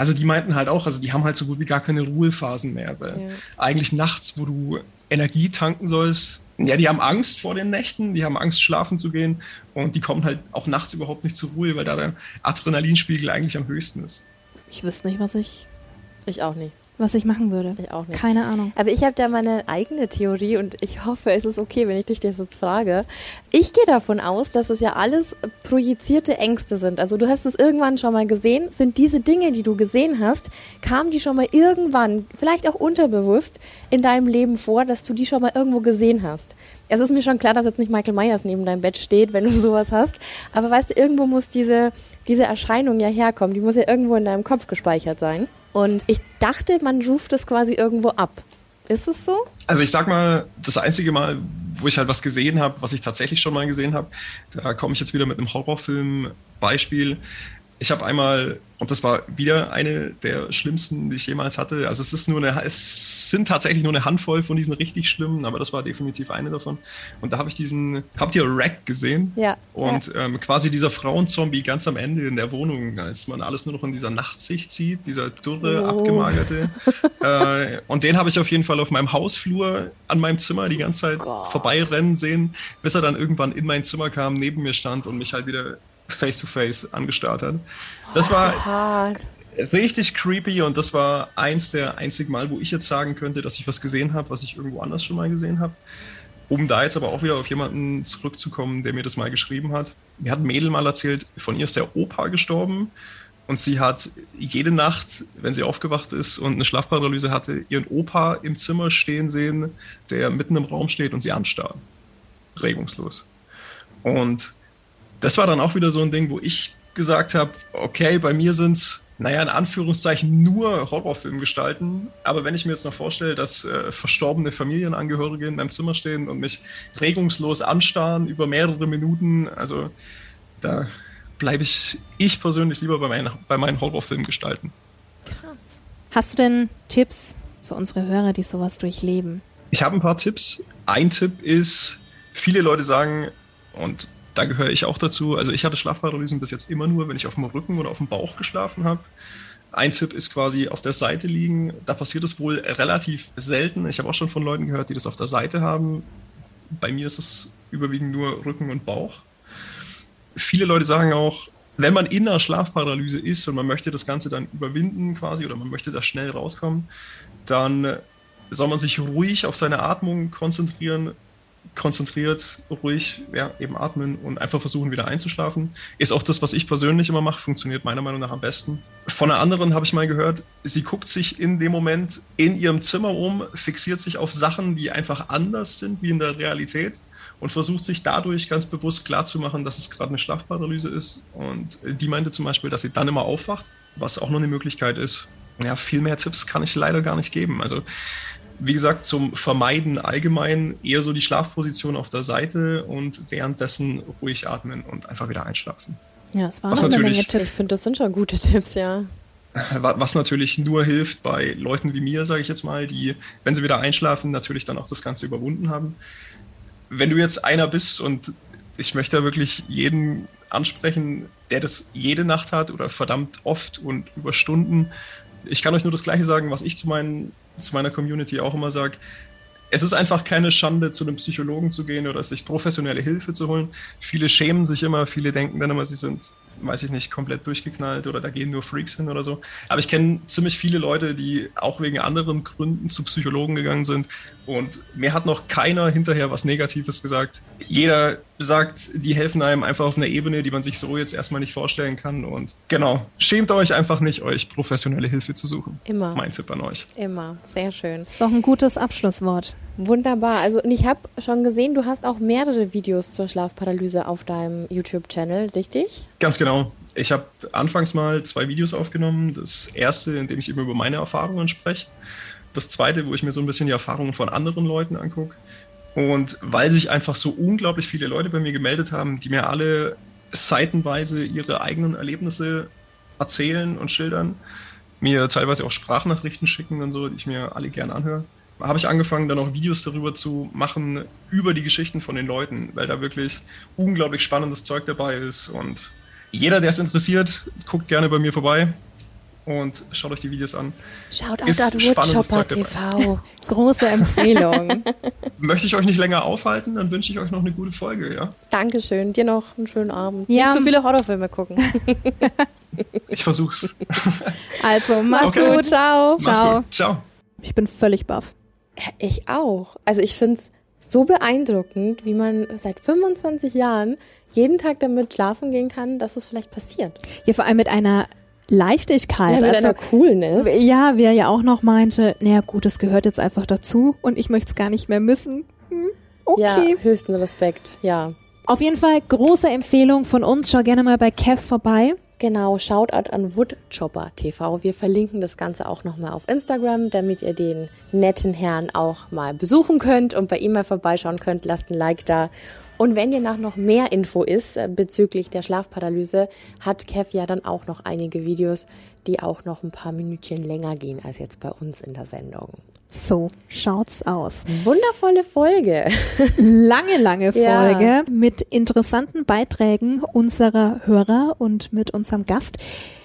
also die meinten halt auch, also die haben halt so gut wie gar keine Ruhephasen mehr. Weil ja. Eigentlich nachts, wo du Energie tanken sollst, ja, die haben Angst vor den Nächten, die haben Angst, schlafen zu gehen und die kommen halt auch nachts überhaupt nicht zur Ruhe, weil da der Adrenalinspiegel eigentlich am höchsten ist. Ich wüsste nicht, was ich. Ich auch nicht. Was ich machen würde. Ich auch nicht. Keine Ahnung. Aber ich habe da meine eigene Theorie und ich hoffe, es ist okay, wenn ich dich das jetzt frage. Ich gehe davon aus, dass es ja alles projizierte Ängste sind. Also du hast es irgendwann schon mal gesehen. Sind diese Dinge, die du gesehen hast, kamen die schon mal irgendwann, vielleicht auch unterbewusst, in deinem Leben vor, dass du die schon mal irgendwo gesehen hast? Es ist mir schon klar, dass jetzt nicht Michael Myers neben deinem Bett steht, wenn du *laughs* sowas hast. Aber weißt du, irgendwo muss diese, diese Erscheinung ja herkommen. Die muss ja irgendwo in deinem Kopf gespeichert sein. Und ich dachte, man ruft es quasi irgendwo ab. Ist es so? Also ich sag mal, das einzige Mal, wo ich halt was gesehen habe, was ich tatsächlich schon mal gesehen habe, da komme ich jetzt wieder mit einem Horrorfilm-Beispiel. Ich habe einmal, und das war wieder eine der schlimmsten, die ich jemals hatte. Also es ist nur eine, es sind tatsächlich nur eine Handvoll von diesen richtig schlimmen, aber das war definitiv eine davon. Und da habe ich diesen, habt ihr Rack gesehen? Ja. Und ja. Ähm, quasi dieser Frauenzombie ganz am Ende in der Wohnung, als man alles nur noch in dieser Nachtsicht sieht, dieser dürre, Oh. abgemagerte. *laughs* äh, und den habe ich auf jeden Fall auf meinem Hausflur an meinem Zimmer die ganze Zeit Gott. vorbeirennen sehen, bis er dann irgendwann in mein Zimmer kam, neben mir stand und mich halt wieder face to face angestarrt hat. Das war richtig creepy und das war eins der einzigen Mal, wo ich jetzt sagen könnte, dass ich was gesehen habe, was ich irgendwo anders schon mal gesehen habe. Um da jetzt aber auch wieder auf jemanden zurückzukommen, der mir das mal geschrieben hat. Mir hat ein Mädel mal erzählt, von ihr ist der Opa gestorben und sie hat jede Nacht, wenn sie aufgewacht ist und eine Schlafparalyse hatte, ihren Opa im Zimmer stehen sehen, der mitten im Raum steht und sie anstarrt. Regungslos. Und das war dann auch wieder so ein Ding, wo ich gesagt habe, okay, bei mir sind es, naja, in Anführungszeichen nur Horrorfilmgestalten. Aber wenn ich mir jetzt noch vorstelle, dass äh, verstorbene Familienangehörige in meinem Zimmer stehen und mich regungslos anstarren über mehrere Minuten, also da bleibe ich, ich persönlich lieber bei meinen, bei meinen Horrorfilmgestalten. Hast du denn Tipps für unsere Hörer, die sowas durchleben? Ich habe ein paar Tipps. Ein Tipp ist, viele Leute sagen, und da gehöre ich auch dazu, also ich hatte Schlafparalysen bis jetzt immer nur, wenn ich auf dem Rücken oder auf dem Bauch geschlafen habe. Ein Tipp ist quasi auf der Seite liegen. Da passiert es wohl relativ selten. Ich habe auch schon von Leuten gehört, die das auf der Seite haben. Bei mir ist es überwiegend nur Rücken und Bauch. Viele Leute sagen auch, wenn man in einer Schlafparalyse ist und man möchte das Ganze dann überwinden quasi oder man möchte da schnell rauskommen, dann soll man sich ruhig auf seine Atmung konzentrieren, konzentriert, ruhig, ja, eben atmen und einfach versuchen, wieder einzuschlafen. Ist auch das, was ich persönlich immer mache, funktioniert meiner Meinung nach am besten. Von einer anderen habe ich mal gehört, sie guckt sich in dem Moment in ihrem Zimmer um, fixiert sich auf Sachen, die einfach anders sind wie in der Realität und versucht sich dadurch ganz bewusst klarzumachen, dass es gerade eine Schlafparalyse ist. Und die meinte zum Beispiel, dass sie dann immer aufwacht, was auch noch eine Möglichkeit ist. Ja, viel mehr Tipps kann ich leider gar nicht geben. Also wie gesagt, zum Vermeiden allgemein eher so die Schlafposition auf der Seite und währenddessen ruhig atmen und einfach wieder einschlafen. Ja, es waren Was eine Menge Ich Tipps. finde, das sind schon gute Tipps, ja. *laughs* Wa- Was natürlich nur hilft bei Leuten wie mir, sage ich jetzt mal, die, wenn sie wieder einschlafen, natürlich dann auch das Ganze überwunden haben. Wenn du jetzt einer bist und ich möchte wirklich jeden ansprechen, der das jede Nacht hat oder verdammt oft und über Stunden. Ich kann euch nur das Gleiche sagen, was ich zu, meinen, zu meiner Community auch immer sage. Es ist einfach keine Schande, zu einem Psychologen zu gehen oder sich professionelle Hilfe zu holen. Viele schämen sich immer, viele denken dann immer, sie sind, weiß ich nicht, komplett durchgeknallt oder da gehen nur Freaks hin oder so. Aber ich kenne ziemlich viele Leute, die auch wegen anderen Gründen zu Psychologen gegangen sind. Und mir hat noch keiner hinterher was Negatives gesagt. Jeder sagt, die helfen einem einfach auf einer Ebene, die man sich so jetzt erstmal nicht vorstellen kann. Und genau, schämt euch einfach nicht, euch professionelle Hilfe zu suchen. Immer. Mein Tipp an euch. Immer. Sehr schön. Ist doch ein gutes Abschlusswort. Wunderbar. Also ich habe schon gesehen, du hast auch mehrere Videos zur Schlafparalyse auf deinem YouTube-Channel, richtig? Ganz genau. Ich habe anfangs mal zwei Videos aufgenommen. Das erste, in dem ich eben über meine Erfahrungen spreche. Das zweite, wo ich mir so ein bisschen die Erfahrungen von anderen Leuten angucke. Und weil sich einfach so unglaublich viele Leute bei mir gemeldet haben, die mir alle seitenweise ihre eigenen Erlebnisse erzählen und schildern, mir teilweise auch Sprachnachrichten schicken und so, die ich mir alle gern anhöre, habe ich angefangen, dann auch Videos darüber zu machen, über die Geschichten von den Leuten, weil da wirklich unglaublich spannendes Zeug dabei ist. Und jeder, der es interessiert, guckt gerne bei mir vorbei. und schaut euch die Videos an. Schaut Woodchopper Zeug dabei. TV. *laughs* Große Empfehlung. *laughs* Möchte ich euch nicht länger aufhalten, dann wünsche ich euch noch eine gute Folge, ja? Dankeschön. Dir noch einen schönen Abend. Ja. Nicht zu viele Horrorfilme gucken. *laughs* Ich versuch's. Also, mach's Okay. gut. Ciao. Mach's Ciao. gut. Ciao. Ich bin völlig baff. Ich auch. Also ich finde es so beeindruckend, wie man seit 25 Jahren jeden Tag damit schlafen gehen kann, dass es vielleicht passiert. Ja, vor allem mit einer Leichtigkeit. Ja, mit also, einer Coolness. ja, wer ja auch noch meinte, naja gut, das gehört jetzt einfach dazu und ich möchte es gar nicht mehr müssen. Hm, okay. Ja, höchsten Respekt, ja. Auf jeden Fall große Empfehlung von uns. Schau gerne mal bei Kev vorbei. Genau, Shoutout an Woodchopper TV. Wir verlinken das Ganze auch nochmal auf Instagram, damit ihr den netten Herrn auch mal besuchen könnt und bei ihm mal vorbeischauen könnt. Lasst ein Like da. Und wenn ihr nach noch mehr Info ist äh, bezüglich der Schlafparalyse, hat Kev ja dann auch noch einige Videos, die auch noch ein paar Minütchen länger gehen als jetzt bei uns in der Sendung. So schaut's aus. Wundervolle Folge. *laughs* Lange, lange Ja. Folge mit interessanten Beiträgen unserer Hörer und mit unserem Gast.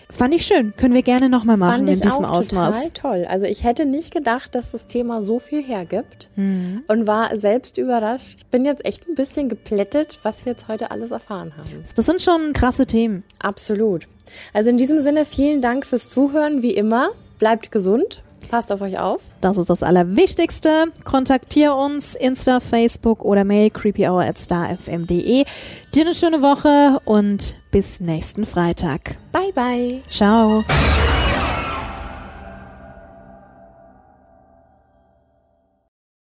Fand ich schön. Können wir gerne nochmal machen Fand in ich diesem auch Ausmaß. total toll. Also ich hätte nicht gedacht, dass das Thema so viel hergibt und war selbst überrascht. Bin jetzt echt ein bisschen geplättet, was wir jetzt heute alles erfahren haben. Das sind schon krasse Themen. Absolut. Also in diesem Sinne vielen Dank fürs Zuhören, wie immer. Bleibt gesund, passt auf euch auf. Das ist das Allerwichtigste. Kontaktier uns, Insta, Facebook oder Mail creepyhour at starfm.de. Dir eine schöne Woche und bis nächsten Freitag. Bye bye. Ciao.